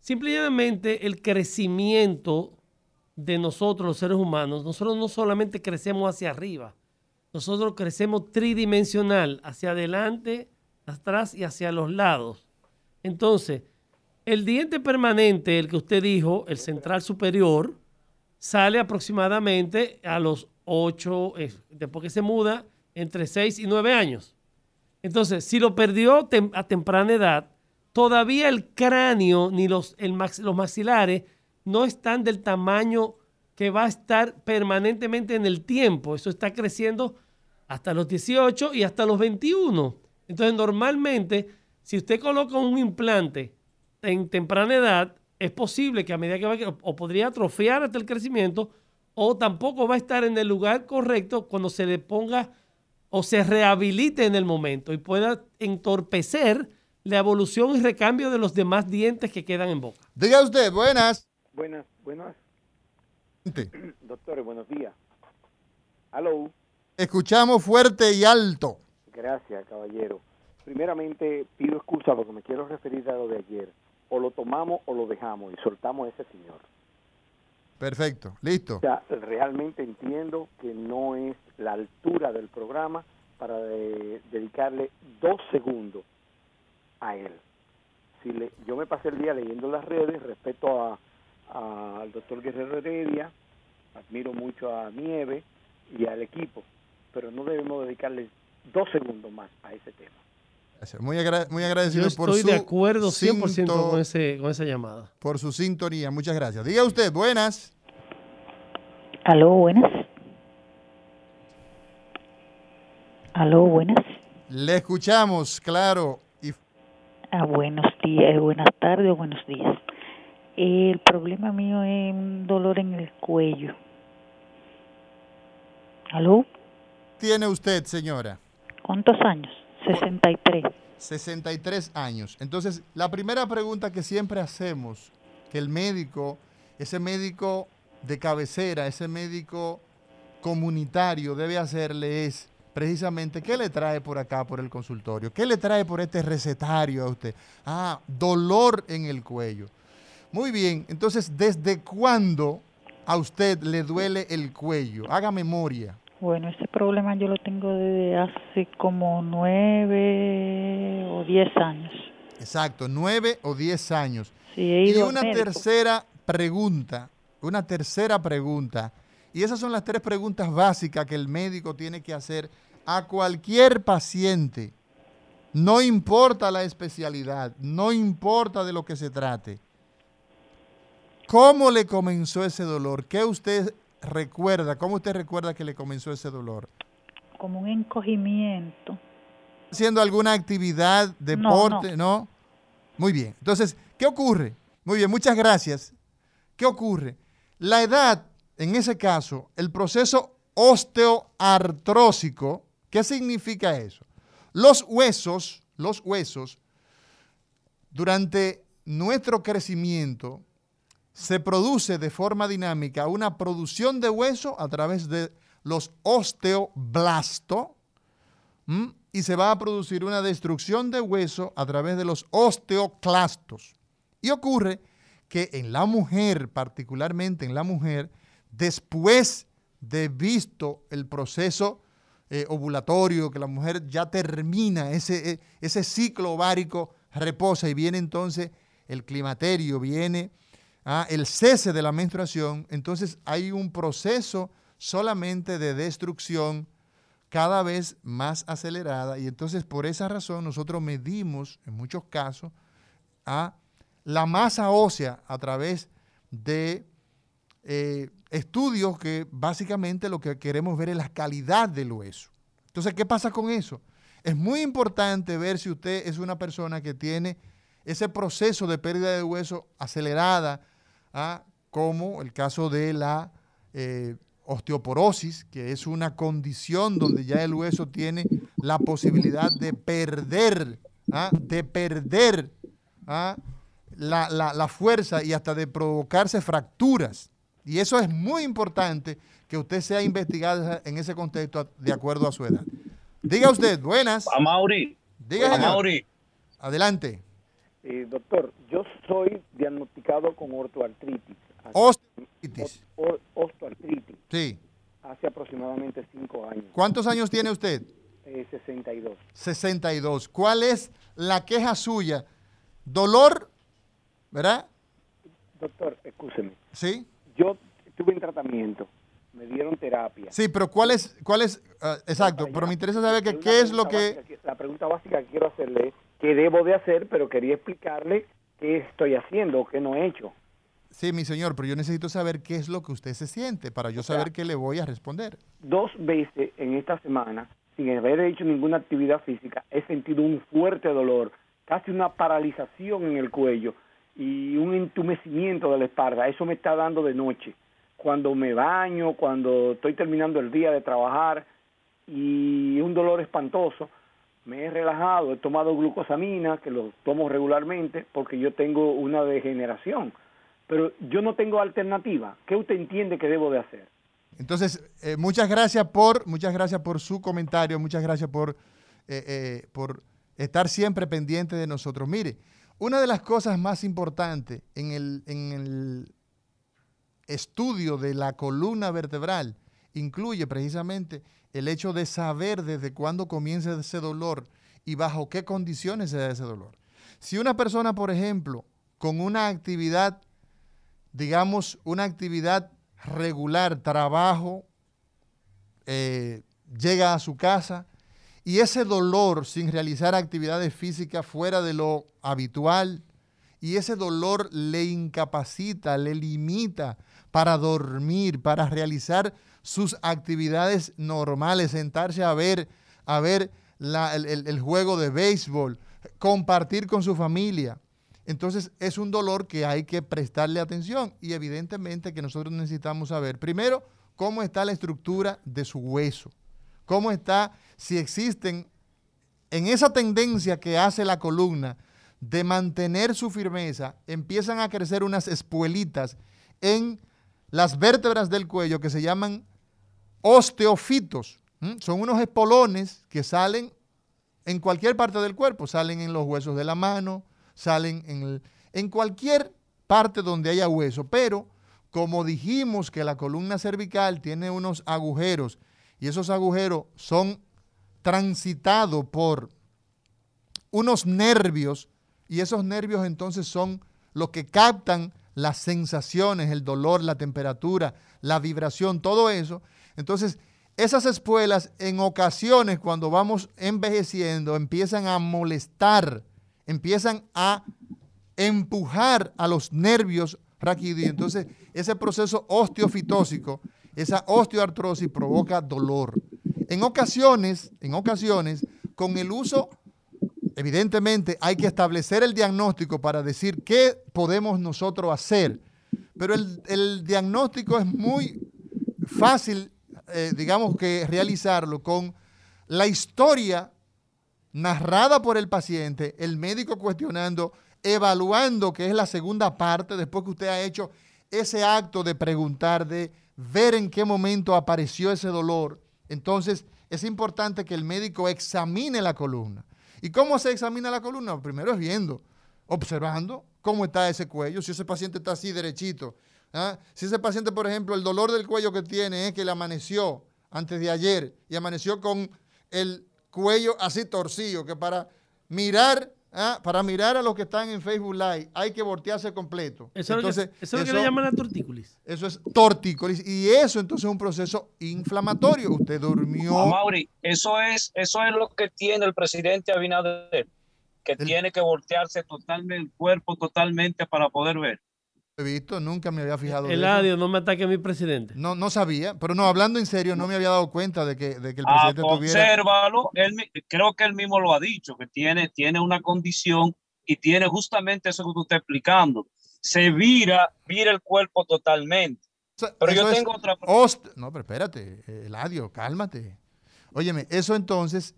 simplemente el crecimiento de nosotros, los seres humanos, nosotros no solamente crecemos hacia arriba, nosotros crecemos tridimensional, hacia adelante, atrás y hacia los lados. Entonces, el diente permanente, el que usted dijo, el central superior, sale aproximadamente a los 8, eh, después que se muda, entre 6 y 9 años. Entonces, si lo perdió a temprana edad, todavía el cráneo ni los, los maxilares no están del tamaño que va a estar permanentemente en el tiempo. Eso está creciendo hasta los 18 y hasta los 21. Entonces, normalmente, si usted coloca un implante en temprana edad, es posible que a medida que va, o podría atrofiar hasta el crecimiento, o tampoco va a estar en el lugar correcto cuando se le ponga o se rehabilite en el momento y pueda entorpecer la evolución y recambio de los demás dientes que quedan en boca. Diga usted, buenas. Buenas, buenas. <clears throat> Doctores, buenos días. Hello. Escuchamos fuerte y alto. Gracias, caballero. Primeramente, pido excusa porque me quiero referir a lo de ayer o lo tomamos o lo dejamos y soltamos a ese señor. Perfecto, listo. O sea, realmente entiendo que no es la altura del programa para dedicarle dos segundos a él. Si le, yo me pasé el día leyendo las redes respecto a, al doctor Guerrero Heredia, admiro mucho a Nieve y al equipo, pero no debemos dedicarle dos segundos más a ese tema. Muy, muy agradecido Yo estoy de acuerdo 100% con, ese, con esa llamada. Por su sintonía. Muchas gracias. Diga usted, buenas. Aló, buenas. Aló, buenas. Le escuchamos, claro. Y... Ah, buenos días, buenas tardes o buenos días. El problema mío es un dolor en el cuello. ¿Aló? ¿Tiene usted, señora? ¿Cuántos años? 63. 63 años. Entonces, la primera pregunta que siempre hacemos, que el médico, ese médico de cabecera, ese médico comunitario debe hacerle es precisamente, ¿qué le trae por acá, por el consultorio? ¿Qué le trae por este recetario a usted? Ah, dolor en el cuello. Muy bien, entonces, ¿desde cuándo a usted le duele el cuello? Haga memoria. Bueno, ese problema yo lo tengo desde hace como nueve o diez años. Exacto, nueve o diez años. Sí, he ido y una tercera pregunta, una tercera pregunta. Y esas son las tres preguntas básicas que el médico tiene que hacer a cualquier paciente. No importa la especialidad, no importa de lo que se trate. ¿Cómo le comenzó ese dolor? ¿Qué usted recuerda? ¿Cómo usted recuerda que le comenzó ese dolor? Como un encogimiento. ¿Haciendo alguna actividad, deporte? No, Muy bien. Entonces, ¿qué ocurre? Muy bien, muchas gracias. ¿Qué ocurre? La edad, en ese caso, el proceso osteoartrósico, ¿qué significa eso? Los huesos, los huesos, durante nuestro crecimiento, se produce de forma dinámica una producción de hueso a través de los osteoblastos y se va a producir una destrucción de hueso a través de los osteoclastos. Y ocurre que en la mujer, particularmente en la mujer, después de visto el proceso eh, ovulatorio, que la mujer ya termina ese, e, ese ciclo ovárico, reposa y viene entonces el climaterio, viene Ah, el cese de la menstruación, entonces hay un proceso solamente de destrucción cada vez más acelerada y entonces por esa razón nosotros medimos en muchos casos a la masa ósea a través de eh, estudios que básicamente lo que queremos ver es la calidad del hueso. Entonces, ¿qué pasa con eso? Es muy importante ver si usted es una persona que tiene ese proceso de pérdida de hueso acelerada, como el caso de la eh, osteoporosis, que es una condición donde ya el hueso tiene la posibilidad de perder, ¿ah? de perder ¿ah? la, la fuerza y hasta de provocarse fracturas. Y eso es muy importante que usted sea investigado en ese contexto de acuerdo a su edad. Diga usted, buenas. A Mauri. Diga, A Mauri. Adelante. Eh, doctor, yo soy diagnosticado con ortoartritis. Osteoartritis. O- osteoartritis. Sí. Hace aproximadamente cinco años. ¿Cuántos años tiene usted? Eh, 62. 62. ¿Cuál es la queja suya? Dolor, ¿verdad? Doctor, escúcheme. Sí. Yo estuve en tratamiento. Me dieron terapia. Sí, pero ¿cuál es, cuál es, ah, exacto, pero me interesa saber que, qué es lo que, La pregunta básica que quiero hacerle es qué debo de hacer, pero quería explicarle qué estoy haciendo o qué no he hecho. sí, mi señor, pero yo necesito saber qué es lo que usted se siente para yo saber qué le voy a responder. Dos veces en esta semana, sin haber hecho ninguna actividad física, he sentido un fuerte dolor, casi una paralización en el cuello y un entumecimiento de la espalda. Eso me está dando de noche. Cuando me baño, cuando estoy terminando el día de trabajar y un dolor espantoso, me he relajado, he tomado glucosamina, que lo tomo regularmente porque yo tengo una degeneración. Pero yo no tengo alternativa. ¿Qué usted entiende que debo de hacer? Entonces, eh, muchas gracias por, muchas gracias por su comentario, muchas gracias por, eh, eh, por estar siempre pendiente de nosotros. Mire, una de las cosas más importantes en el, en el estudio de la columna vertebral incluye precisamente el hecho de saber desde cuándo comienza ese dolor y bajo qué condiciones se da ese dolor. Si una persona, por ejemplo, con una actividad, digamos, una actividad regular, trabajo, eh, llega a su casa y ese dolor sin realizar actividades físicas fuera de lo habitual y ese dolor le incapacita, le limita para dormir, para realizar sus actividades normales, sentarse a ver, a ver el- el juego de béisbol, compartir con su familia. Entonces es un dolor que hay que prestarle atención y evidentemente que nosotros necesitamos saber, primero, cómo está la estructura de su hueso, cómo está, si existen en esa tendencia que hace la columna de mantener su firmeza, empiezan a crecer unas espuelitas en las vértebras del cuello que se llaman osteofitos. Son unos espolones que salen en cualquier parte del cuerpo, salen en los huesos de la mano, salen en, en cualquier parte donde haya hueso, pero como dijimos que la columna cervical tiene unos agujeros y esos agujeros son transitados por unos nervios y esos nervios entonces son los que captan las sensaciones, el dolor, la temperatura, la vibración, todo eso. Entonces, esas espuelas en ocasiones cuando vamos envejeciendo empiezan a molestar, empiezan a empujar a los nervios raquídeos. Entonces, ese proceso osteofitósico, esa osteoartrosis provoca dolor. En ocasiones, en ocasiones, con el uso Evidentemente hay que establecer el diagnóstico para decir qué podemos nosotros hacer, pero el, el diagnóstico es muy fácil, eh, digamos que realizarlo con la historia narrada por el paciente, el médico cuestionando, evaluando, que es la segunda parte, después que usted ha hecho ese acto de preguntar, de ver en qué momento apareció ese dolor. Entonces, es importante que el médico examine la columna. ¿Y cómo se examina la columna? Primero es viendo, observando cómo está ese cuello, si ese paciente está así derechito. ¿Ah? Si ese paciente, por ejemplo, el dolor del cuello que tiene es que le amaneció antes de ayer y amaneció con el cuello así torcido, que para mirar, ¿ah? para mirar a los que están en Facebook Live hay que voltearse completo. Eso es lo que- Entonces, eso es lo que le llaman la tortícolis. Eso es tortícolis y eso entonces es un proceso inflamatorio. Usted durmió. A Mauri, eso es, eso es lo que tiene el presidente Abinader. que tiene que voltearse totalmente el cuerpo totalmente para poder ver. He visto, nunca me había fijado. Eladio, no me ataque a mi presidente. No, no sabía, pero no, hablando en serio, no me había dado cuenta de que, de que el Ah, presidente tuviera. obsérvalo, él creo que él mismo lo ha dicho, que tiene, tiene una condición y tiene justamente eso que tú estás explicando. Se vira, vira el cuerpo totalmente. Pero yo es tengo otra host- No, pero espérate, Eladio, cálmate. Óyeme, eso entonces,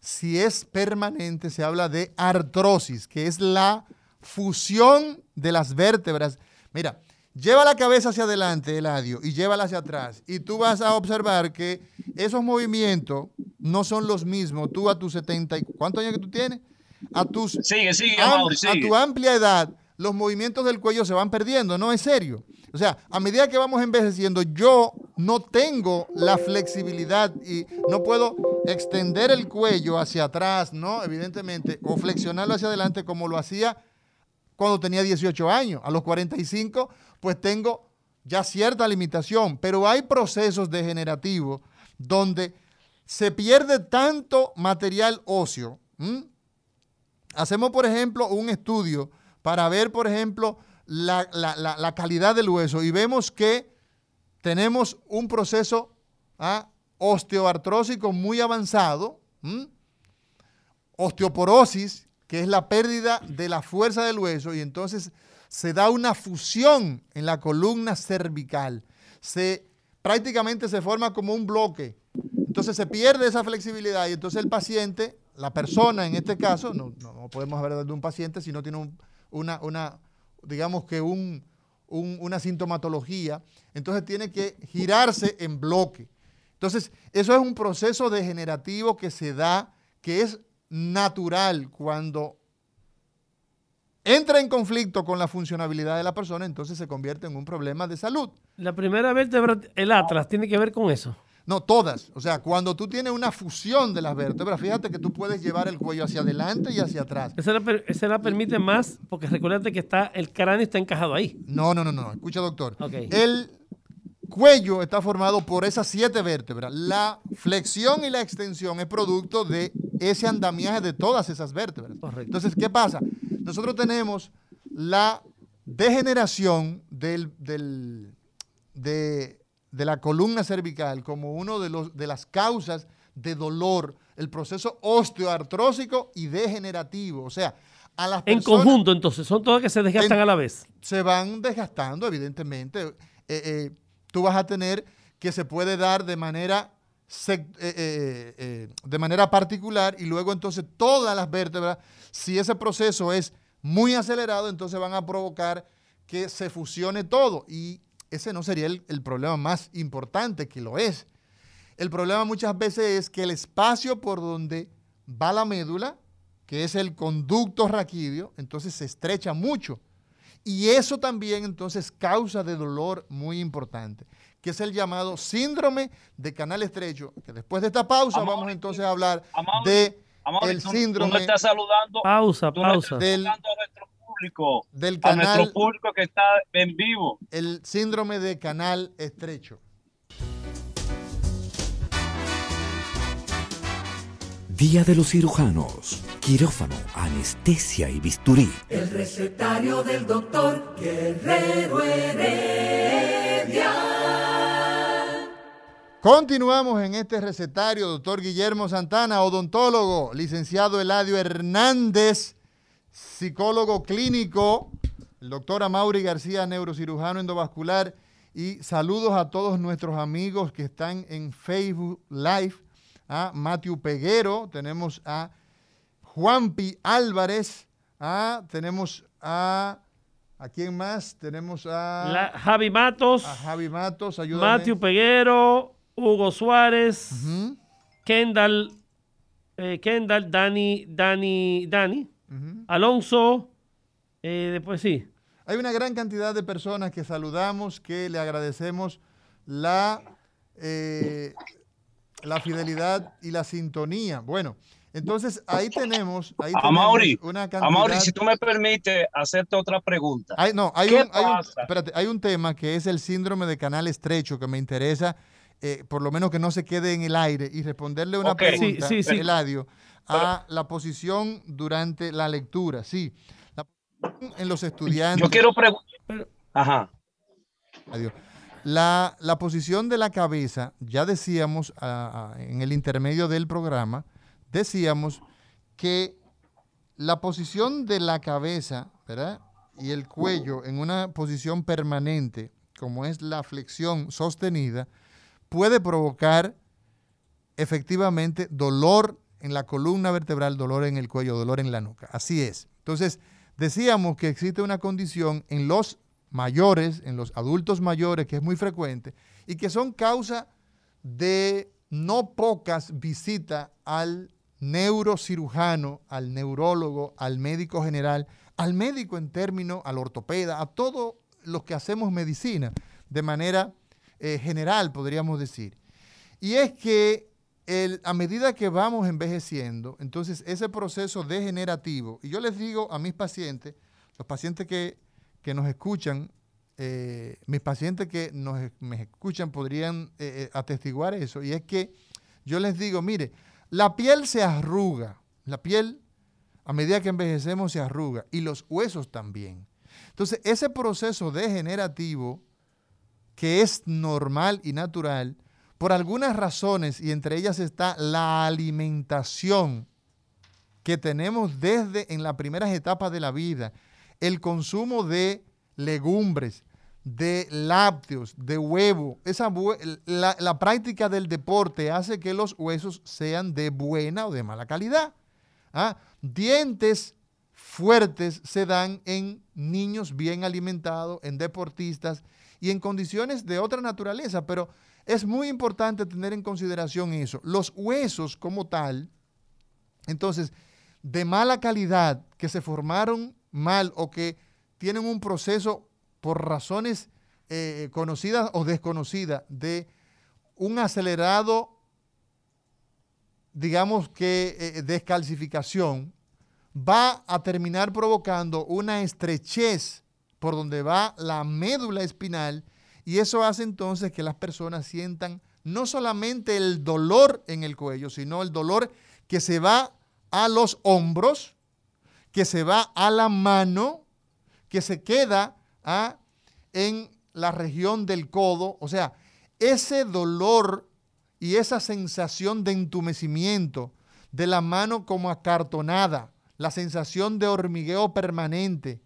si es permanente, se habla de artrosis, que es la fusión de las vértebras. Mira, lleva la cabeza hacia adelante, Eladio, y llévala hacia atrás. Y tú vas a observar que esos movimientos no son los mismos. Tú a tus 70, y- ¿cuántos años que tú tienes? A tus Sigue, sigue, am- Mauri, a tu amplia edad, los movimientos del cuello se van perdiendo, no es serio. O sea, a medida que vamos envejeciendo, yo no tengo la flexibilidad y no puedo extender el cuello hacia atrás, ¿no? Evidentemente, o flexionarlo hacia adelante como lo hacía cuando tenía 18 años. A los 45, pues tengo ya cierta limitación, pero hay procesos degenerativos donde se pierde tanto material óseo. Hacemos, por ejemplo, un estudio para ver, por ejemplo, la, calidad del hueso y vemos que tenemos un proceso ah, muy avanzado, osteoporosis, que es la pérdida de la fuerza del hueso, y entonces se da una fusión en la columna cervical. Se, prácticamente se forma como un bloque. Entonces se pierde esa flexibilidad y entonces el paciente, la persona en este caso, no, no- podemos hablar de un paciente si no tiene un- una, una, digamos que un- un- una sintomatología, entonces tiene que girarse en bloque. Entonces, eso es un proceso degenerativo que se da, que es natural cuando entra en conflicto con la funcionabilidad de la persona, entonces se convierte en un problema de salud. La primera vértebra, el atlas, tiene que ver con eso. No, todas. O sea, cuando tú tienes una fusión de las vértebras, fíjate que tú puedes llevar el cuello hacia adelante y hacia atrás. Esa la, per- esa la permite más porque recuérdate que está, el cráneo está encajado ahí. No, no, no, no. Escucha, doctor. Ok. El cuello está formado por esas siete vértebras. La flexión y la extensión es producto de ese andamiaje de todas esas vértebras. Entonces, ¿qué pasa? Nosotros tenemos la degeneración del, del- de, de la columna cervical como uno de, los, de las causas de dolor, el proceso osteoartrósico y degenerativo. O sea, a las En personas- conjunto, entonces, son todas que se desgastan En- a la vez. se van desgastando, evidentemente. Eh, eh, tú vas a tener que se puede dar de manera, eh, eh, eh, de manera particular y luego entonces todas las vértebras, si ese proceso es muy acelerado, entonces van a provocar que se fusione todo y ese no sería el, el problema más importante, que lo es. El problema muchas veces es que el espacio por donde va la médula, que es el conducto raquídeo, entonces se estrecha mucho. Y eso también entonces causa de dolor muy importante, que es el llamado síndrome de canal estrecho, que después de esta pausa vamos entonces a hablar de el tú- síndrome Tú no estás saludando. Pausa, tú no pausa. estás Del- saludando a nuestro público. del a nuestro canal, público que está en vivo. el síndrome de canal estrecho. Día de los cirujanos, quirófano, anestesia y bisturí. El recetario del doctor Guerrero Heredia. Continuamos en este recetario, doctor Guillermo Santana, odontólogo, licenciado Eladio Hernández, psicólogo clínico, el doctor Amaury García, neurocirujano endovascular, y saludos a todos nuestros amigos que están en Facebook Live, a Matthew Peguero, tenemos a Juanpi Álvarez, a, tenemos a, ¿a quién más? Tenemos a, La- Javi Matos, a Javi Matos, ayúdame. Matthew Peguero, Hugo Suárez, Kendall, eh, Kendall, Dani, Dani, Dani, Alonso, eh, después sí. Hay una gran cantidad de personas que saludamos, que le agradecemos la, eh, la fidelidad y la sintonía. Bueno, entonces ahí tenemos, ahí tenemos Amaury, una cantidad. Amaury, si tú me permites hacerte otra pregunta. Hay, no, hay ¿Qué un, hay, un, pasa? espérate, hay un tema que es el síndrome de canal estrecho que me interesa eh, por lo menos que no se quede en el aire, y responderle una pregunta, Sí, sí, sí. Eladio, a la posición durante la lectura. Sí, la posición en los estudiantes. Yo quiero preguntar. Ajá. Adiós. La, la posición de la cabeza, ya decíamos en el intermedio del programa, decíamos que la posición de la cabeza, ¿verdad? Y el cuello en una posición permanente, como es la flexión sostenida, puede provocar efectivamente dolor en la columna vertebral, dolor en el cuello, dolor en la nuca. Así es. Entonces, decíamos que existe una condición en los mayores, en los adultos mayores, que es muy frecuente y que son causa de no pocas visitas al neurocirujano, al neurólogo, al médico general, al médico en términos, al ortopeda, a todos los que hacemos medicina de manera eh, general, podríamos decir. Y es que a medida que vamos envejeciendo, entonces ese proceso degenerativo, y yo les digo a mis pacientes, los pacientes que, que nos escuchan, eh, mis pacientes que nos me escuchan podrían eh, eh, atestiguar eso, y es que yo les digo, mire, la piel se arruga, la piel a medida que envejecemos se arruga, y los huesos también. Entonces, ese proceso degenerativo, que es normal y natural, por algunas razones, y entre ellas está la alimentación que tenemos desde en las primeras etapas de la vida, el consumo de legumbres, de lácteos, de huevo, esa la práctica del deporte hace que los huesos sean de buena o de mala calidad. ¿ah? Dientes fuertes se dan en niños bien alimentados, en deportistas y en condiciones de otra naturaleza, pero es muy importante tener en consideración eso. Los huesos como tal, entonces, de mala calidad, que se formaron mal o que tienen un proceso por razones eh, conocidas o desconocidas de un acelerado, digamos que, eh, descalcificación, va a terminar provocando una estrechez por donde va la médula espinal y eso hace entonces que las personas sientan no solamente el dolor en el cuello, sino el dolor que se va a los hombros, que se va a la mano, que se queda ah, en la región del codo. O sea, ese dolor y esa sensación de entumecimiento de la mano como acartonada, la sensación de hormigueo permanente,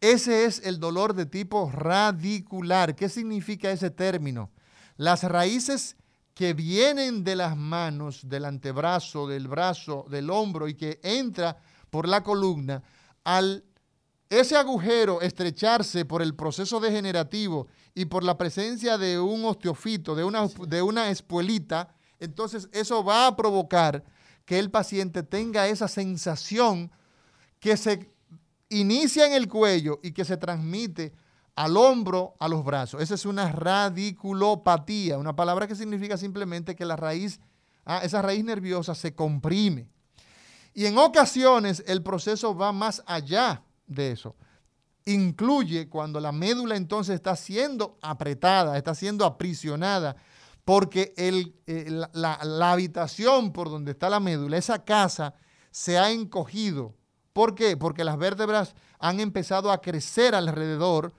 ese es el dolor de tipo radicular. ¿Qué significa ese término? Las raíces que vienen de las manos, del antebrazo, del brazo, del hombro y que entra por la columna, al ese agujero estrecharse por el proceso degenerativo y por la presencia de un osteofito, de una, de una espuelita, entonces eso va a provocar que el paciente tenga esa sensación que se inicia en el cuello y que se transmite al hombro, a los brazos. Esa es una radiculopatía, una palabra que significa simplemente que la raíz, ah, esa raíz nerviosa se comprime. Y en ocasiones el proceso va más allá de eso. Incluye cuando la médula entonces está siendo apretada, está siendo aprisionada, porque el, eh, la, habitación por donde está la médula, esa casa, se ha encogido. ¿Por qué? Porque las vértebras han empezado a crecer alrededor,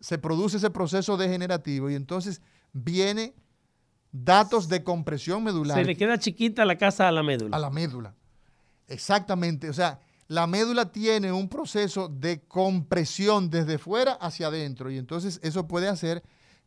se produce ese proceso degenerativo y entonces viene datos de compresión medular Se le queda chiquita la casa a la médula. a la médula. Exactamente. O sea, la médula tiene un proceso de compresión desde fuera hacia adentro y entonces eso puede hacer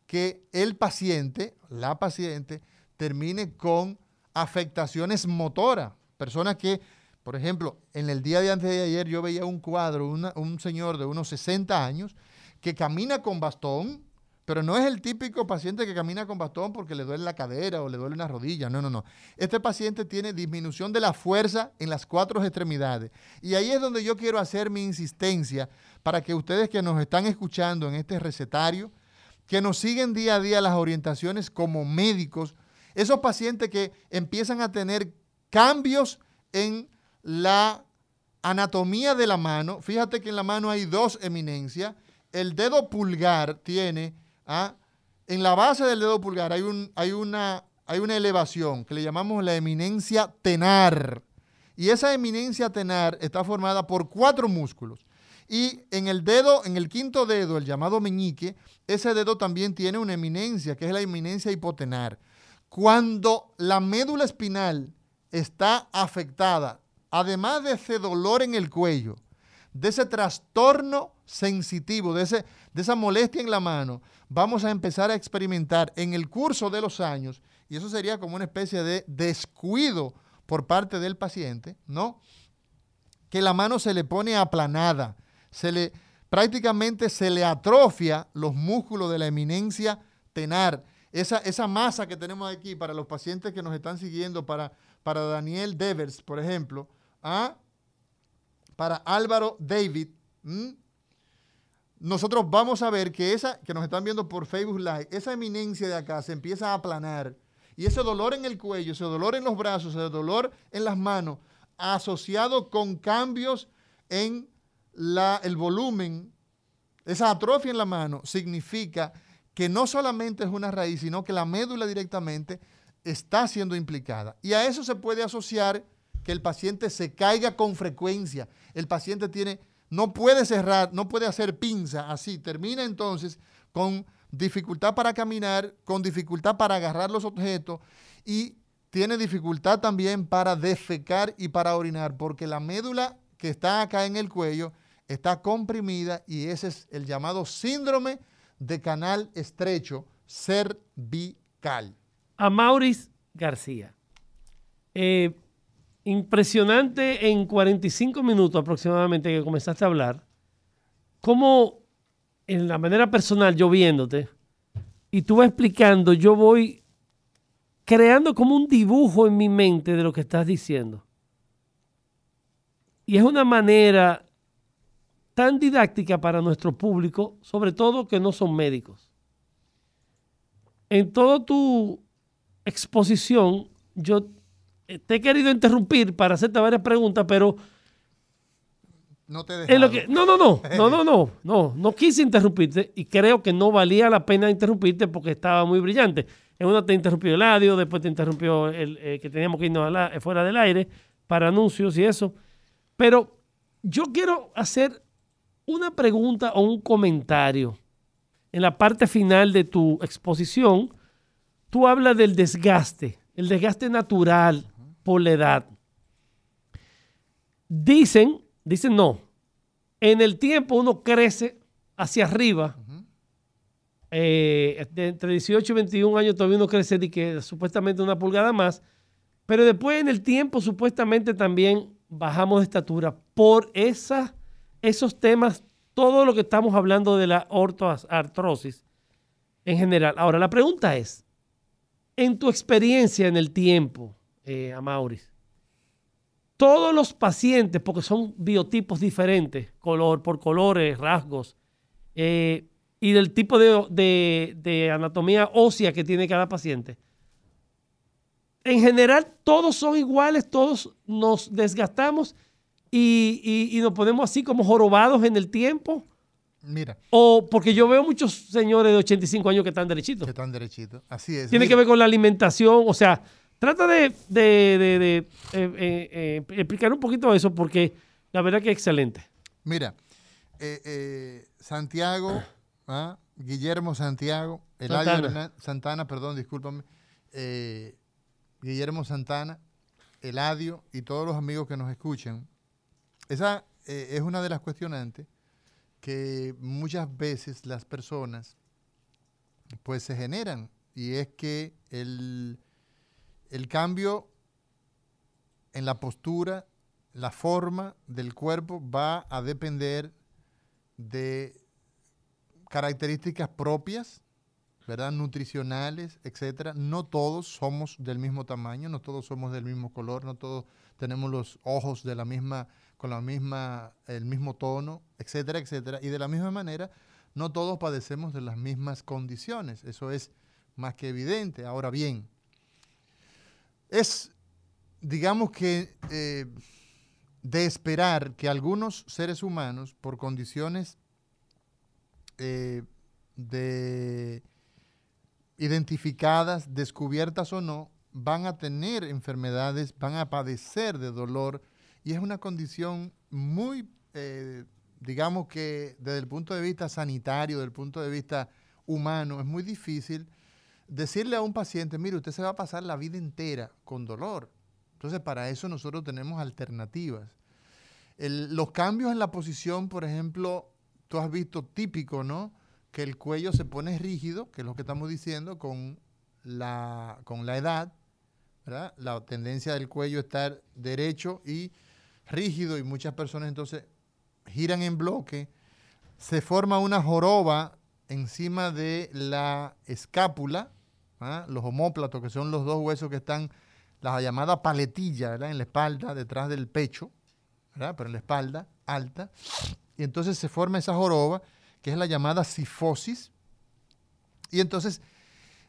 que el paciente, la paciente, termine con afectaciones motoras. Personas que, por ejemplo, en el día de antes de ayer yo veía un cuadro, una- un señor de unos 60 años que camina con bastón, pero no es el típico paciente que camina con bastón porque le duele la cadera o le duele una rodilla. No, no, no. Este paciente tiene disminución de la fuerza en las cuatro extremidades. Y ahí es donde yo quiero hacer mi insistencia para que ustedes que nos están escuchando en este recetario, que nos siguen día a día las orientaciones como médicos, esos pacientes que empiezan a tener cambios en la anatomía de la mano. Fíjate que en la mano hay dos eminencias. El dedo pulgar tiene ah, en la base del dedo pulgar hay, un, hay, una, hay una elevación que le llamamos la eminencia tenar. Y esa eminencia tenar está formada por cuatro músculos. Y en el dedo, en el quinto dedo, el llamado meñique, ese dedo también tiene una eminencia, que es la eminencia hipotenar. Cuando la médula espinal está afectada, además de ese dolor en el cuello, de ese trastorno sensitivo, de, ese, de esa molestia en la mano, vamos a empezar a experimentar en el curso de los años, y eso sería como una especie de descuido por parte del paciente, ¿no? Que la mano se le pone aplanada, se le prácticamente se le atrofia los músculos de la eminencia tenar. Esa, esa masa que tenemos aquí para los pacientes que nos están siguiendo, para, para Daniel Devers, por ejemplo, ¿ah? para Álvaro David, nosotros vamos a ver que esa, que nos están viendo por Facebook Live, esa eminencia de acá se empieza a aplanar. Y ese dolor en el cuello, ese dolor en los brazos, ese dolor en las manos, asociado con cambios en el volumen, esa atrofia en la mano, significa que no solamente es una raíz, sino que la médula directamente está siendo implicada. Y a eso se puede asociar que el paciente se caiga con frecuencia. El paciente tiene, no puede cerrar, no puede hacer pinza así. Termina entonces con dificultad para caminar, con dificultad para agarrar los objetos y tiene dificultad también para defecar y para orinar, porque la médula que está acá en el cuello está comprimida y ese es el llamado síndrome de canal estrecho cervical. A Maurice García. Eh, impresionante en 45 minutos aproximadamente que comenzaste a hablar, cómo en la manera personal yo viéndote y tú vas explicando, yo voy creando como un dibujo en mi mente de lo que estás diciendo. Y es una manera tan didáctica para nuestro público, sobre todo que no son médicos. En toda tu exposición, yo te he querido interrumpir para hacerte varias preguntas, pero... No te lo que, no, no, no, no, no, no, <laughs> no, no quise interrumpirte y creo que no valía la pena interrumpirte porque estaba muy brillante. En una te interrumpió el audio, después te interrumpió el eh, que teníamos que irnos fuera del aire para anuncios y eso. Pero yo quiero hacer una pregunta o un comentario. En la parte final de tu exposición, tú hablas del desgaste, el desgaste natural por la edad. Dicen, dicen no, en el tiempo uno crece hacia arriba. Eh, entre 18 y 21 años todavía uno crece de que supuestamente una pulgada más, pero después en el tiempo supuestamente también bajamos de estatura por esa esos temas, todo lo que estamos hablando de la ortoartrosis en general. Ahora, la pregunta es, en tu experiencia en el tiempo, eh, Amauris, todos los pacientes, porque son biotipos diferentes, color por colores, rasgos, eh, y del tipo de, de, anatomía ósea que tiene cada paciente, en general todos son iguales, todos nos desgastamos y, nos ponemos así como jorobados en el tiempo. Mira. O porque yo veo muchos señores de 85 años que están derechitos. Que están derechitos, así es. Tiene que ver con la alimentación, o sea, trata de, de, eh, eh, eh, explicar un poquito eso porque la verdad que es excelente. Mira, Santiago, ¿ah? Guillermo Santiago, Eladio Santana. Santana, perdón, discúlpame, Guillermo Santana, Eladio y todos los amigos que nos escuchan, esa es una de las cuestionantes que muchas veces las personas pues se generan y es que el, el cambio en la postura, la forma del cuerpo va a depender de características propias, ¿verdad? Nutricionales, etcétera. No todos somos del mismo tamaño, no todos somos del mismo color, no todos tenemos los ojos de la misma con la misma, el mismo tono, etcétera, etcétera. Y de la misma manera, no todos padecemos de las mismas condiciones. Eso es más que evidente. Ahora bien, es, digamos que, eh, de esperar que algunos seres humanos, por condiciones eh, de identificadas, descubiertas o no, van a tener enfermedades, van a padecer de dolor y es una condición muy, eh, digamos que desde el punto de vista sanitario, desde el punto de vista humano, es muy difícil decirle a un paciente, mire, usted se va a pasar la vida entera con dolor. Entonces, para eso nosotros tenemos alternativas. los cambios en la posición, por ejemplo, tú has visto típico, ¿no? Que el cuello se pone rígido, que es lo que estamos diciendo, con la, con la edad, ¿verdad? La tendencia del cuello estar derecho y rígido y muchas personas entonces giran en bloque. Se forma una joroba encima de la escápula, ¿ah? los homóplatos, que son los dos huesos que están, la llamada paletilla. En la espalda, detrás del pecho. Pero en la espalda, alta. Y entonces se forma esa joroba, que es la llamada sifosis. Y entonces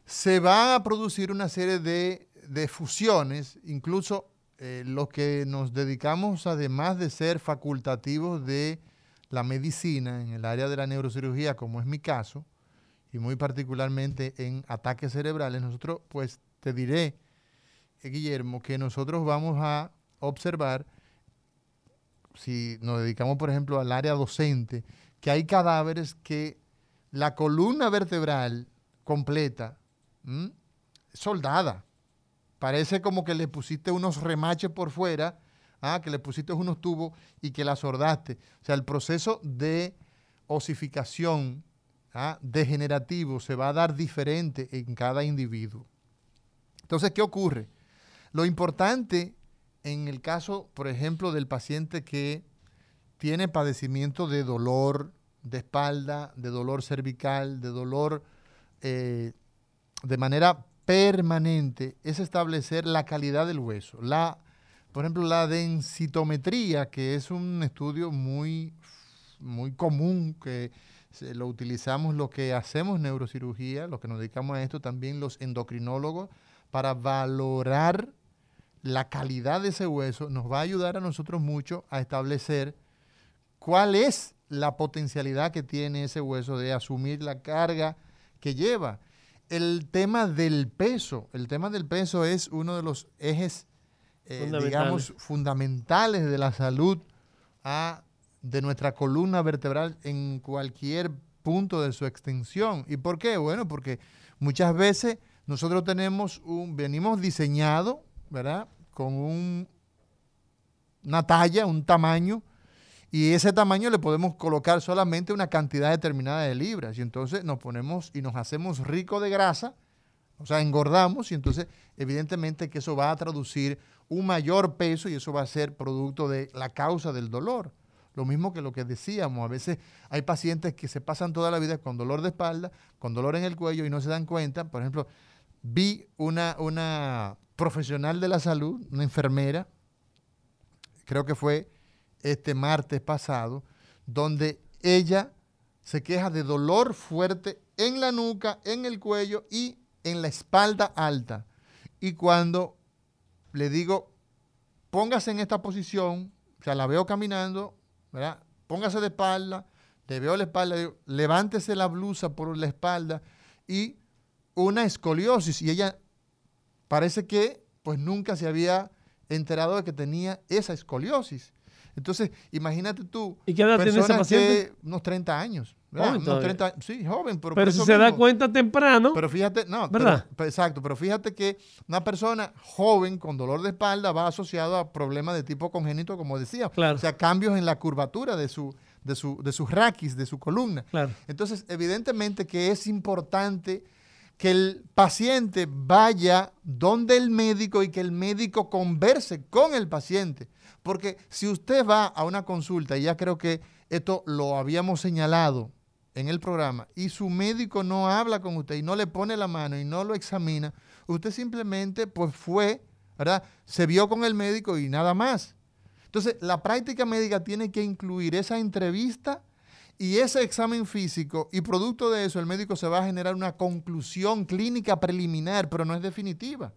se va a producir una serie de, fusiones, incluso eh, los que nos dedicamos, además de ser facultativos de la medicina en el área de la neurocirugía, como es mi caso, y muy particularmente en ataques cerebrales, nosotros, pues te diré, eh, Guillermo, que nosotros vamos a observar, si nos dedicamos, por ejemplo, al área docente, que hay cadáveres que la columna vertebral completa, soldada, parece como que le pusiste unos remaches por fuera, ah, que le pusiste unos tubos y que la sordaste. O sea, el proceso de osificación ¿ah? degenerativo se va a dar diferente en cada individuo. Entonces, ¿qué ocurre? Lo importante en el caso, por ejemplo, del paciente que tiene padecimiento de dolor de espalda, de dolor cervical, de dolor eh, de manera permanente, es establecer la calidad del hueso. La, por ejemplo, la densitometría, que es un estudio muy, muy común que lo utilizamos lo que hacemos neurocirugía, lo que nos dedicamos a esto, también los endocrinólogos, para valorar la calidad de ese hueso, nos va a ayudar a nosotros mucho a establecer cuál es la potencialidad que tiene ese hueso de asumir la carga que lleva. El tema del peso, el tema del peso es uno de los ejes, eh, digamos, fundamentales de la salud a de nuestra columna vertebral en cualquier punto de su extensión. ¿Y por qué? Bueno, porque muchas veces nosotros tenemos un, venimos diseñado, ¿verdad? Con un, una talla, un tamaño, y ese tamaño le podemos colocar solamente una cantidad determinada de libras. Y entonces nos ponemos y nos hacemos rico de grasa, o sea, engordamos, y entonces evidentemente que eso va a traducir un mayor peso y eso va a ser producto de la causa del dolor. Lo mismo que lo que decíamos, a veces hay pacientes que se pasan toda la vida con dolor de espalda, con dolor en el cuello y no se dan cuenta. Por ejemplo, vi una, una profesional de la salud, una enfermera, creo que fue este martes pasado, donde ella se queja de dolor fuerte en la nuca, en el cuello y en la espalda alta. Y cuando le digo, póngase en esta posición, o sea, la veo caminando, Póngase de espalda, le veo la espalda, levántese la blusa por la espalda y una escoliosis. Y ella parece que pues nunca se había enterado de que tenía esa escoliosis. Entonces, imagínate tú. ¿Y qué edad tiene esa paciente? unos 30 años. Unos 30, sí, joven. Pero, pero si se da cuenta temprano. Pero fíjate, no, ¿verdad? exacto, pero fíjate que una persona joven con dolor de espalda va asociado a problemas de tipo congénito, como decía. Claro. O sea, cambios en la curvatura de su, de su, de sus raquis, de su columna. Claro. Entonces, evidentemente que es importante que el paciente vaya donde el médico y que el médico converse con el paciente. Porque si usted va a una consulta, y ya creo que esto lo habíamos señalado en el programa, y su médico no habla con usted y no le pone la mano y no lo examina, usted simplemente pues fue, ¿verdad? Se vio con el médico y nada más. Entonces, la práctica médica tiene que incluir esa entrevista y ese examen físico, y producto de eso el médico se va a generar una conclusión clínica preliminar, pero no es definitiva.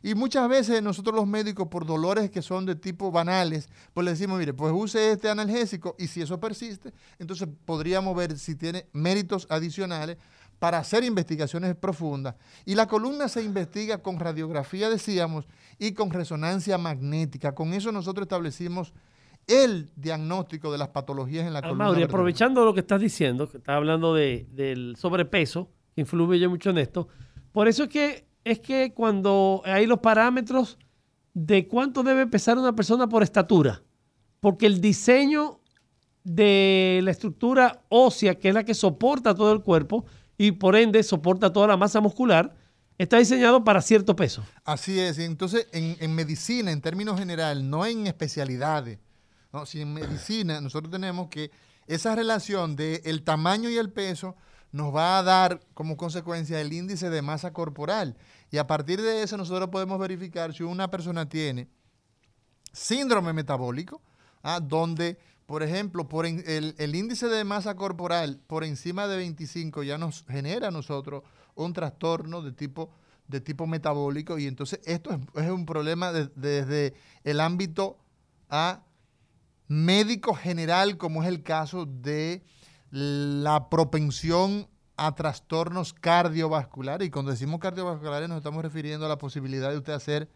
Y muchas veces nosotros los médicos, por dolores que son de tipo banales, pues le decimos, mire, pues use este analgésico y si eso persiste, entonces podríamos ver si tiene méritos adicionales para hacer investigaciones profundas. Y la columna se investiga con radiografía, decíamos, y con resonancia magnética. Con eso nosotros establecimos el diagnóstico de las patologías en la columna. Mauri, aprovechando lo que estás diciendo, que estás hablando de, del sobrepeso, que influye mucho en esto, por eso es que, es que cuando hay los parámetros de cuánto debe pesar una persona por estatura, porque el diseño de la estructura ósea, que es la que soporta todo el cuerpo y por ende soporta toda la masa muscular, está diseñado para cierto peso. Así es. Entonces, en, medicina, en términos generales, no en especialidades, ¿no? si en medicina nosotros tenemos que esa relación del el tamaño y el peso nos va a dar como consecuencia el índice de masa corporal. Y a partir de eso nosotros podemos verificar si una persona tiene síndrome metabólico, ¿ah? donde por ejemplo, por el, índice de masa corporal por encima de 25 ya nos genera a nosotros un trastorno de tipo, de tipo metabólico y entonces esto es, un problema desde el ámbito a médico general, como es el caso de la propensión a trastornos cardiovasculares. Y cuando decimos cardiovasculares nos estamos refiriendo a la posibilidad de usted hacer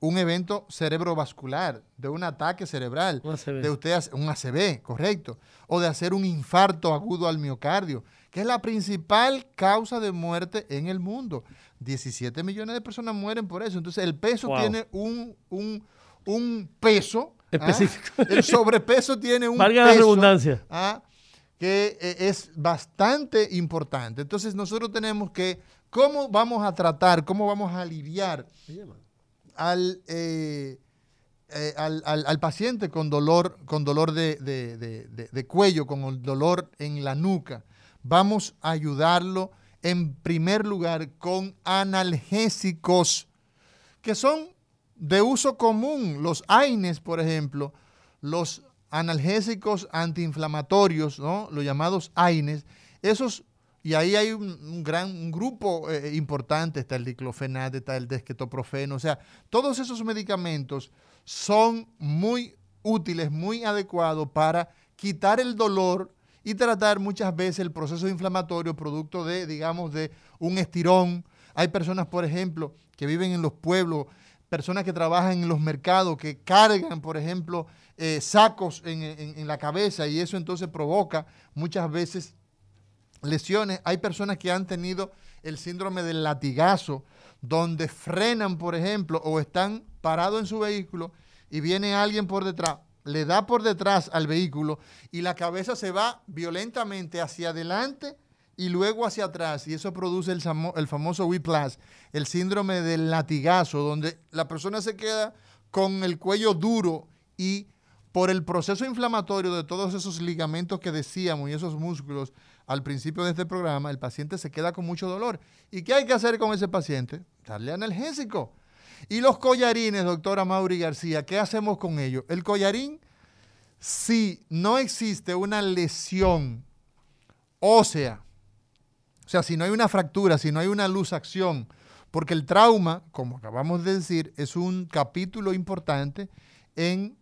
un evento cerebrovascular, de un ataque cerebral, de usted un ACV, correcto, o de hacer un infarto agudo al miocardio, que es la principal causa de muerte en el mundo. 17 millones de personas mueren por eso. Entonces el peso tiene un, un, peso ¿ah? específico. El <laughs> sobrepeso tiene un Valga la redundancia. ¿ah? que eh, es bastante importante. Entonces nosotros tenemos que, ¿cómo vamos a tratar, cómo vamos a aliviar? Eh, eh, al, al, paciente con dolor, con dolor de, de, cuello, con el dolor en la nuca. Vamos a ayudarlo en primer lugar con analgésicos que son de uso común. Los AINES, por ejemplo, los analgésicos antiinflamatorios, ¿no? los llamados AINES, esos y ahí hay un, gran grupo eh, importante, está el diclofenac, está el desquetoprofeno, o sea, todos esos medicamentos son muy útiles, muy adecuados para quitar el dolor y tratar muchas veces el proceso inflamatorio producto de, digamos, de un estirón. Hay personas, por ejemplo, que viven en los pueblos, personas que trabajan en los mercados, que cargan, por ejemplo, eh, sacos en la cabeza y eso entonces provoca muchas veces lesiones. Hay personas que han tenido el síndrome del latigazo, donde frenan, por ejemplo, o están parados en su vehículo y viene alguien por detrás, le da por detrás al vehículo y la cabeza se va violentamente hacia adelante y luego hacia atrás. Y eso produce el, famoso whiplash, el síndrome del latigazo, donde la persona se queda con el cuello duro y por el proceso inflamatorio de todos esos ligamentos que decíamos y esos músculos al principio de este programa, el paciente se queda con mucho dolor. ¿Y qué hay que hacer con ese paciente? Darle analgésico. Y los collarines, doctora Mauri García, ¿qué hacemos con ellos? El collarín, si no existe una lesión ósea, o sea, si no hay una fractura, si no hay una luxación, porque el trauma, como acabamos de decir, es un capítulo importante en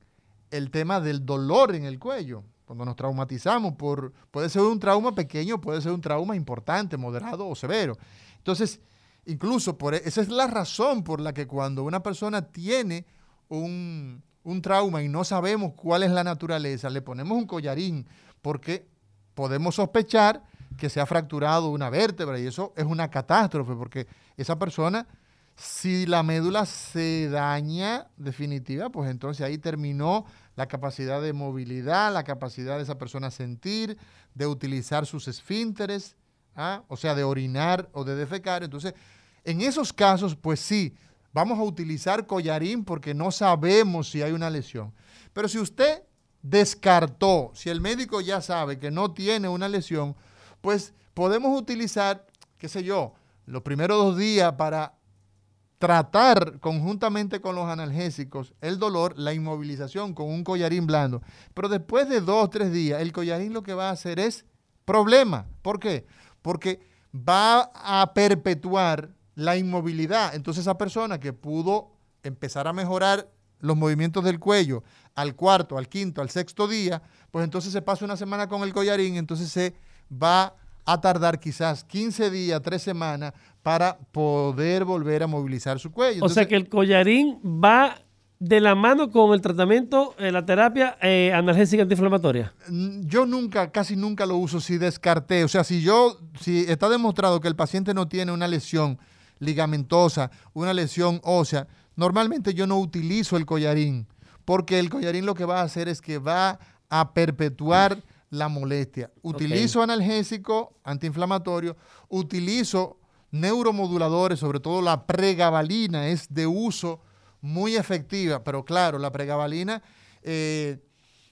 el tema del dolor en el cuello cuando nos traumatizamos por, puede ser un trauma pequeño, puede ser un trauma importante, moderado o severo. Entonces, incluso por, e, esa es la razón por la que cuando una persona tiene un, un trauma y no sabemos cuál es la naturaleza, le ponemos un collarín porque podemos sospechar que se ha fracturado una vértebra y eso es una catástrofe porque esa persona, si la médula se daña definitiva, pues entonces ahí terminó la capacidad de movilidad, la capacidad de esa persona sentir, de utilizar sus esfínteres, ¿ah? o sea, de orinar o de defecar. Entonces, en esos casos, pues sí, vamos a utilizar collarín porque no sabemos si hay una lesión. Pero si usted descartó, si el médico ya sabe que no tiene una lesión, pues podemos utilizar, qué sé yo, los primeros dos días para tratar conjuntamente con los analgésicos el dolor, la inmovilización con un collarín blando. Pero después de dos o tres días, el collarín lo que va a hacer es problema. ¿Por qué? Porque va a perpetuar la inmovilidad. Entonces esa persona que pudo empezar a mejorar los movimientos del cuello al cuarto, al quinto, al sexto día, pues entonces se pasa una semana con el collarín, entonces se va a tardar quizás 15 días, 3 semanas para poder volver a movilizar su cuello. o sea que el collarín va de la mano con el tratamiento, eh, la terapia eh, analgésica antiinflamatoria? Mm, yo nunca, casi nunca lo uso si descarté. O sea, si yo, si está demostrado que el paciente no tiene una lesión ligamentosa, una lesión ósea, normalmente yo no utilizo el collarín, porque el collarín lo que va a hacer es que va a perpetuar la molestia. Utilizo analgésico, antiinflamatorio, utilizo neuromoduladores, sobre todo la pregabalina es de uso muy efectiva, pero claro, la pregabalina eh,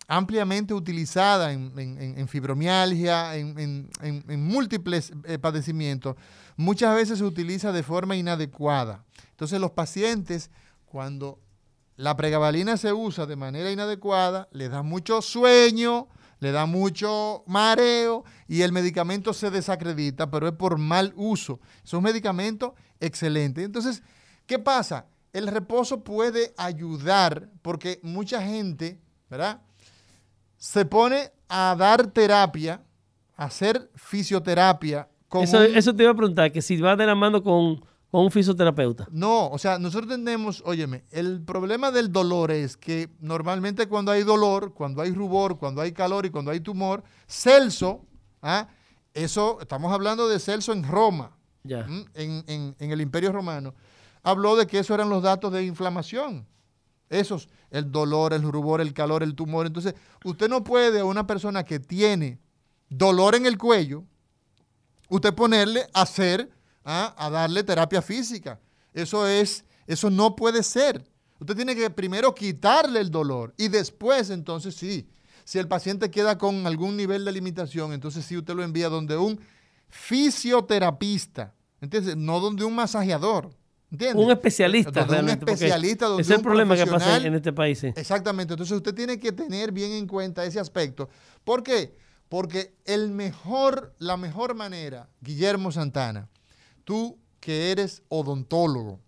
ampliamente utilizada en, fibromialgia, en, múltiples eh, padecimientos, muchas veces se utiliza de forma inadecuada. Entonces los pacientes, cuando la pregabalina se usa de manera inadecuada, les da mucho sueño, le da mucho mareo y el medicamento se desacredita, pero es por mal uso. Es un medicamento excelente. Entonces, ¿qué pasa? El reposo puede ayudar porque mucha gente, ¿verdad? Se pone a dar terapia, a hacer fisioterapia. eso, eso te iba a preguntar, que si va de la mano con o un fisioterapeuta. No, o sea, nosotros tenemos, óyeme, el problema del dolor es que normalmente cuando hay dolor, cuando hay rubor, cuando hay calor y cuando hay tumor, Celso, ¿ah? eso, estamos hablando de Celso en Roma, en, en el Imperio Romano, habló de que esos eran los datos de inflamación. Esos, el dolor, el rubor, el calor, el tumor. Entonces, usted no puede a una persona que tiene dolor en el cuello, usted ponerle a hacer ¿ah? a darle terapia física. Eso es, eso no puede ser. Usted tiene que primero quitarle el dolor y después entonces sí. Si el paciente queda con algún nivel de limitación, entonces sí usted lo envía donde un fisioterapista, ¿entiendes? No donde un masajeador. ¿Entiende? Un especialista. Donde un especialista. Donde es el problema que pasa en este país. Exactamente. Entonces usted tiene que tener bien en cuenta ese aspecto. ¿Por qué? Porque el mejor, la mejor manera, Guillermo Santana, tú que eres odontólogo,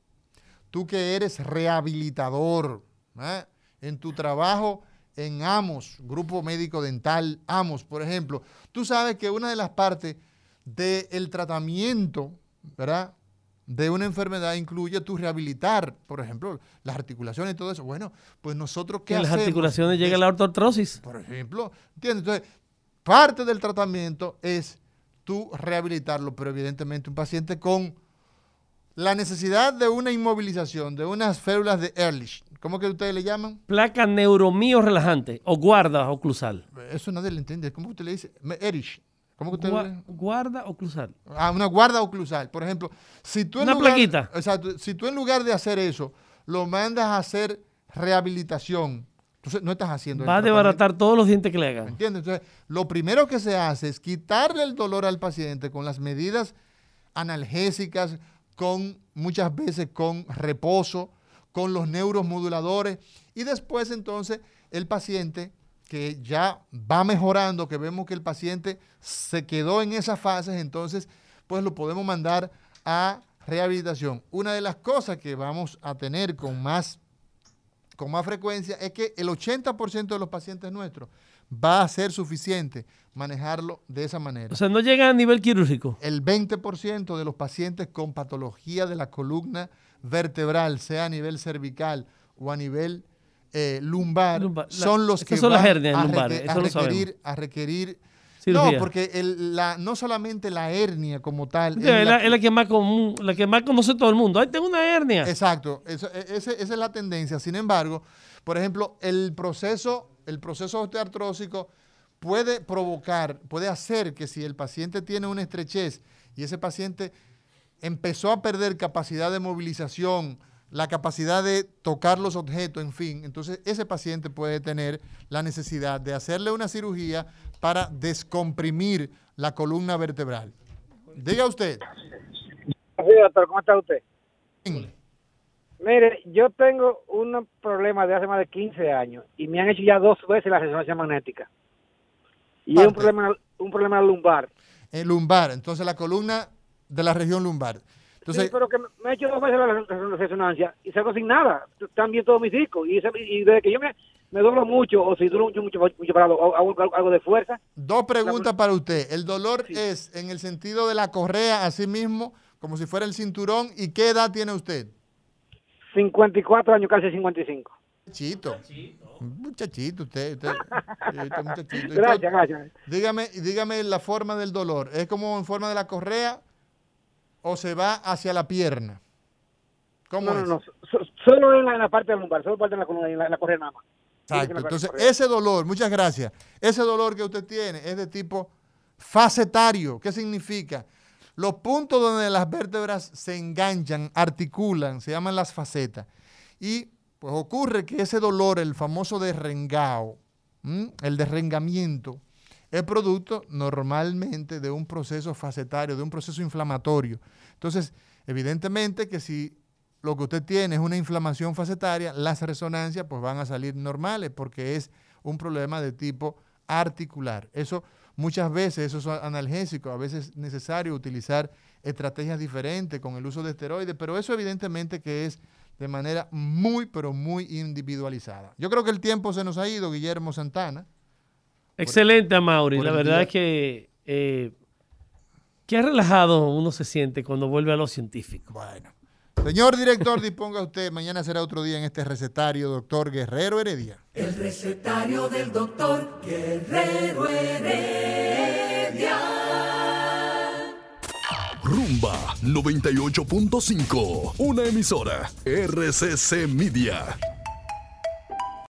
tú que eres rehabilitador, ¿eh? en tu trabajo en AMOS, Grupo Médico Dental AMOS, por ejemplo, tú sabes que una de las partes del tratamiento, ¿verdad? de una enfermedad incluye tu rehabilitar, por ejemplo, las articulaciones y todo eso. Bueno, pues nosotros qué en hacemos? las articulaciones llega la ortotrosis. Por ejemplo, ¿entiendes? Entonces, parte del tratamiento es tú rehabilitarlo, pero evidentemente un paciente con la necesidad de una inmovilización, de unas férulas de Ehrlich, ¿cómo que ustedes le llaman? Placa neuromío relajante o guarda oclusal. Eso nadie le entiende. ¿Cómo usted le dice? Ehrlich. ¿Cómo que usted le... Guarda oclusal. Ah, una guarda oclusal. Por ejemplo, si tú en una lugar, plaquita. Exacto. Si tú en lugar de hacer eso, lo mandas a hacer rehabilitación entonces no estás haciendo Va a desbaratar todos los dientes que le hagan. ¿Entiendes? Entonces, lo primero que se hace es quitarle el dolor al paciente con las medidas analgésicas, con muchas veces con reposo, con los neuromoduladores y después entonces el paciente que ya va mejorando, que vemos que el paciente se quedó en esas fases, entonces pues lo podemos mandar a rehabilitación. Una de las cosas que vamos a tener con más con más frecuencia es que el 80% de los pacientes nuestros va a ser suficiente manejarlo de esa manera. O sea, no llega a nivel quirúrgico. El 20% de los pacientes con patología de la columna vertebral, sea a nivel cervical o a nivel eh, lumbar, son los que son van las hernias a, lumbares, a, requerir, a requerir no, porque la, no solamente la hernia como tal. es, la, que más común, la que más conoce todo el mundo. ¡Ay, tengo una hernia! Exacto, e, esa es la tendencia. Sin embargo, por ejemplo, el proceso, el proceso osteoartrósico puede provocar, puede hacer que si el paciente tiene una estrechez y ese paciente empezó a perder capacidad de movilización, la capacidad de tocar los objetos, en fin, entonces ese paciente puede tener la necesidad de hacerle una cirugía para descomprimir la columna vertebral. Diga usted. Sí, doctor, ¿cómo está usted? Mire, yo tengo un problema de hace más de 15 años y me han hecho ya dos veces la resonancia magnética. Y es un problema, un problema lumbar. El lumbar, entonces la columna de la región lumbar. Entonces, sí, pero que me- he hecho dos veces la, resonancia y salgo sin nada. Están bien todos mis discos. Y, ese- y desde que yo me, me doblo mucho, o si duro mucho, mucho, mucho parado, hago, algo- algo de fuerza, dos preguntas para usted. ¿El dolor es en el sentido de la correa, así mismo, como si fuera el cinturón? ¿Y qué edad tiene usted? 54 años, casi 55. Chito. Muchachito, usted. usted, usted muchachito. <laughs> ¿Y Gracias, gracias. Dígame, dígame la forma del dolor. ¿Es como en forma de la correa o se va hacia la pierna? ¿Cómo no, es? no, no. so- solo en la, en la parte del lumbar, solo parte de la columna, en la, en la correa nada más. Exacto. Entonces, ese dolor, muchas gracias. Ese dolor que usted tiene es de tipo facetario. ¿Qué significa? Los puntos donde las vértebras se enganchan, articulan, se llaman las facetas. Y pues ocurre que ese dolor, el famoso derrengao, ¿m? el derrengamiento, es producto normalmente de un proceso facetario, de un proceso inflamatorio. Entonces, evidentemente que si lo que usted tiene es una inflamación facetaria, las resonancias pues van a salir normales porque es un problema de tipo articular. Eso muchas veces, esos son analgésicos, a veces es necesario utilizar estrategias diferentes con el uso de esteroides, pero eso evidentemente que es de manera muy, pero muy individualizada. Yo creo que el tiempo se nos ha ido, Guillermo Santana. Excelente, Amaury. La verdad día. es que eh, qué relajado uno se siente cuando vuelve a lo científico. Bueno. Señor director, disponga usted, mañana será otro día en este recetario, doctor Guerrero Heredia. El recetario del doctor Guerrero Heredia. Rumba 98.5, una emisora RCC Media.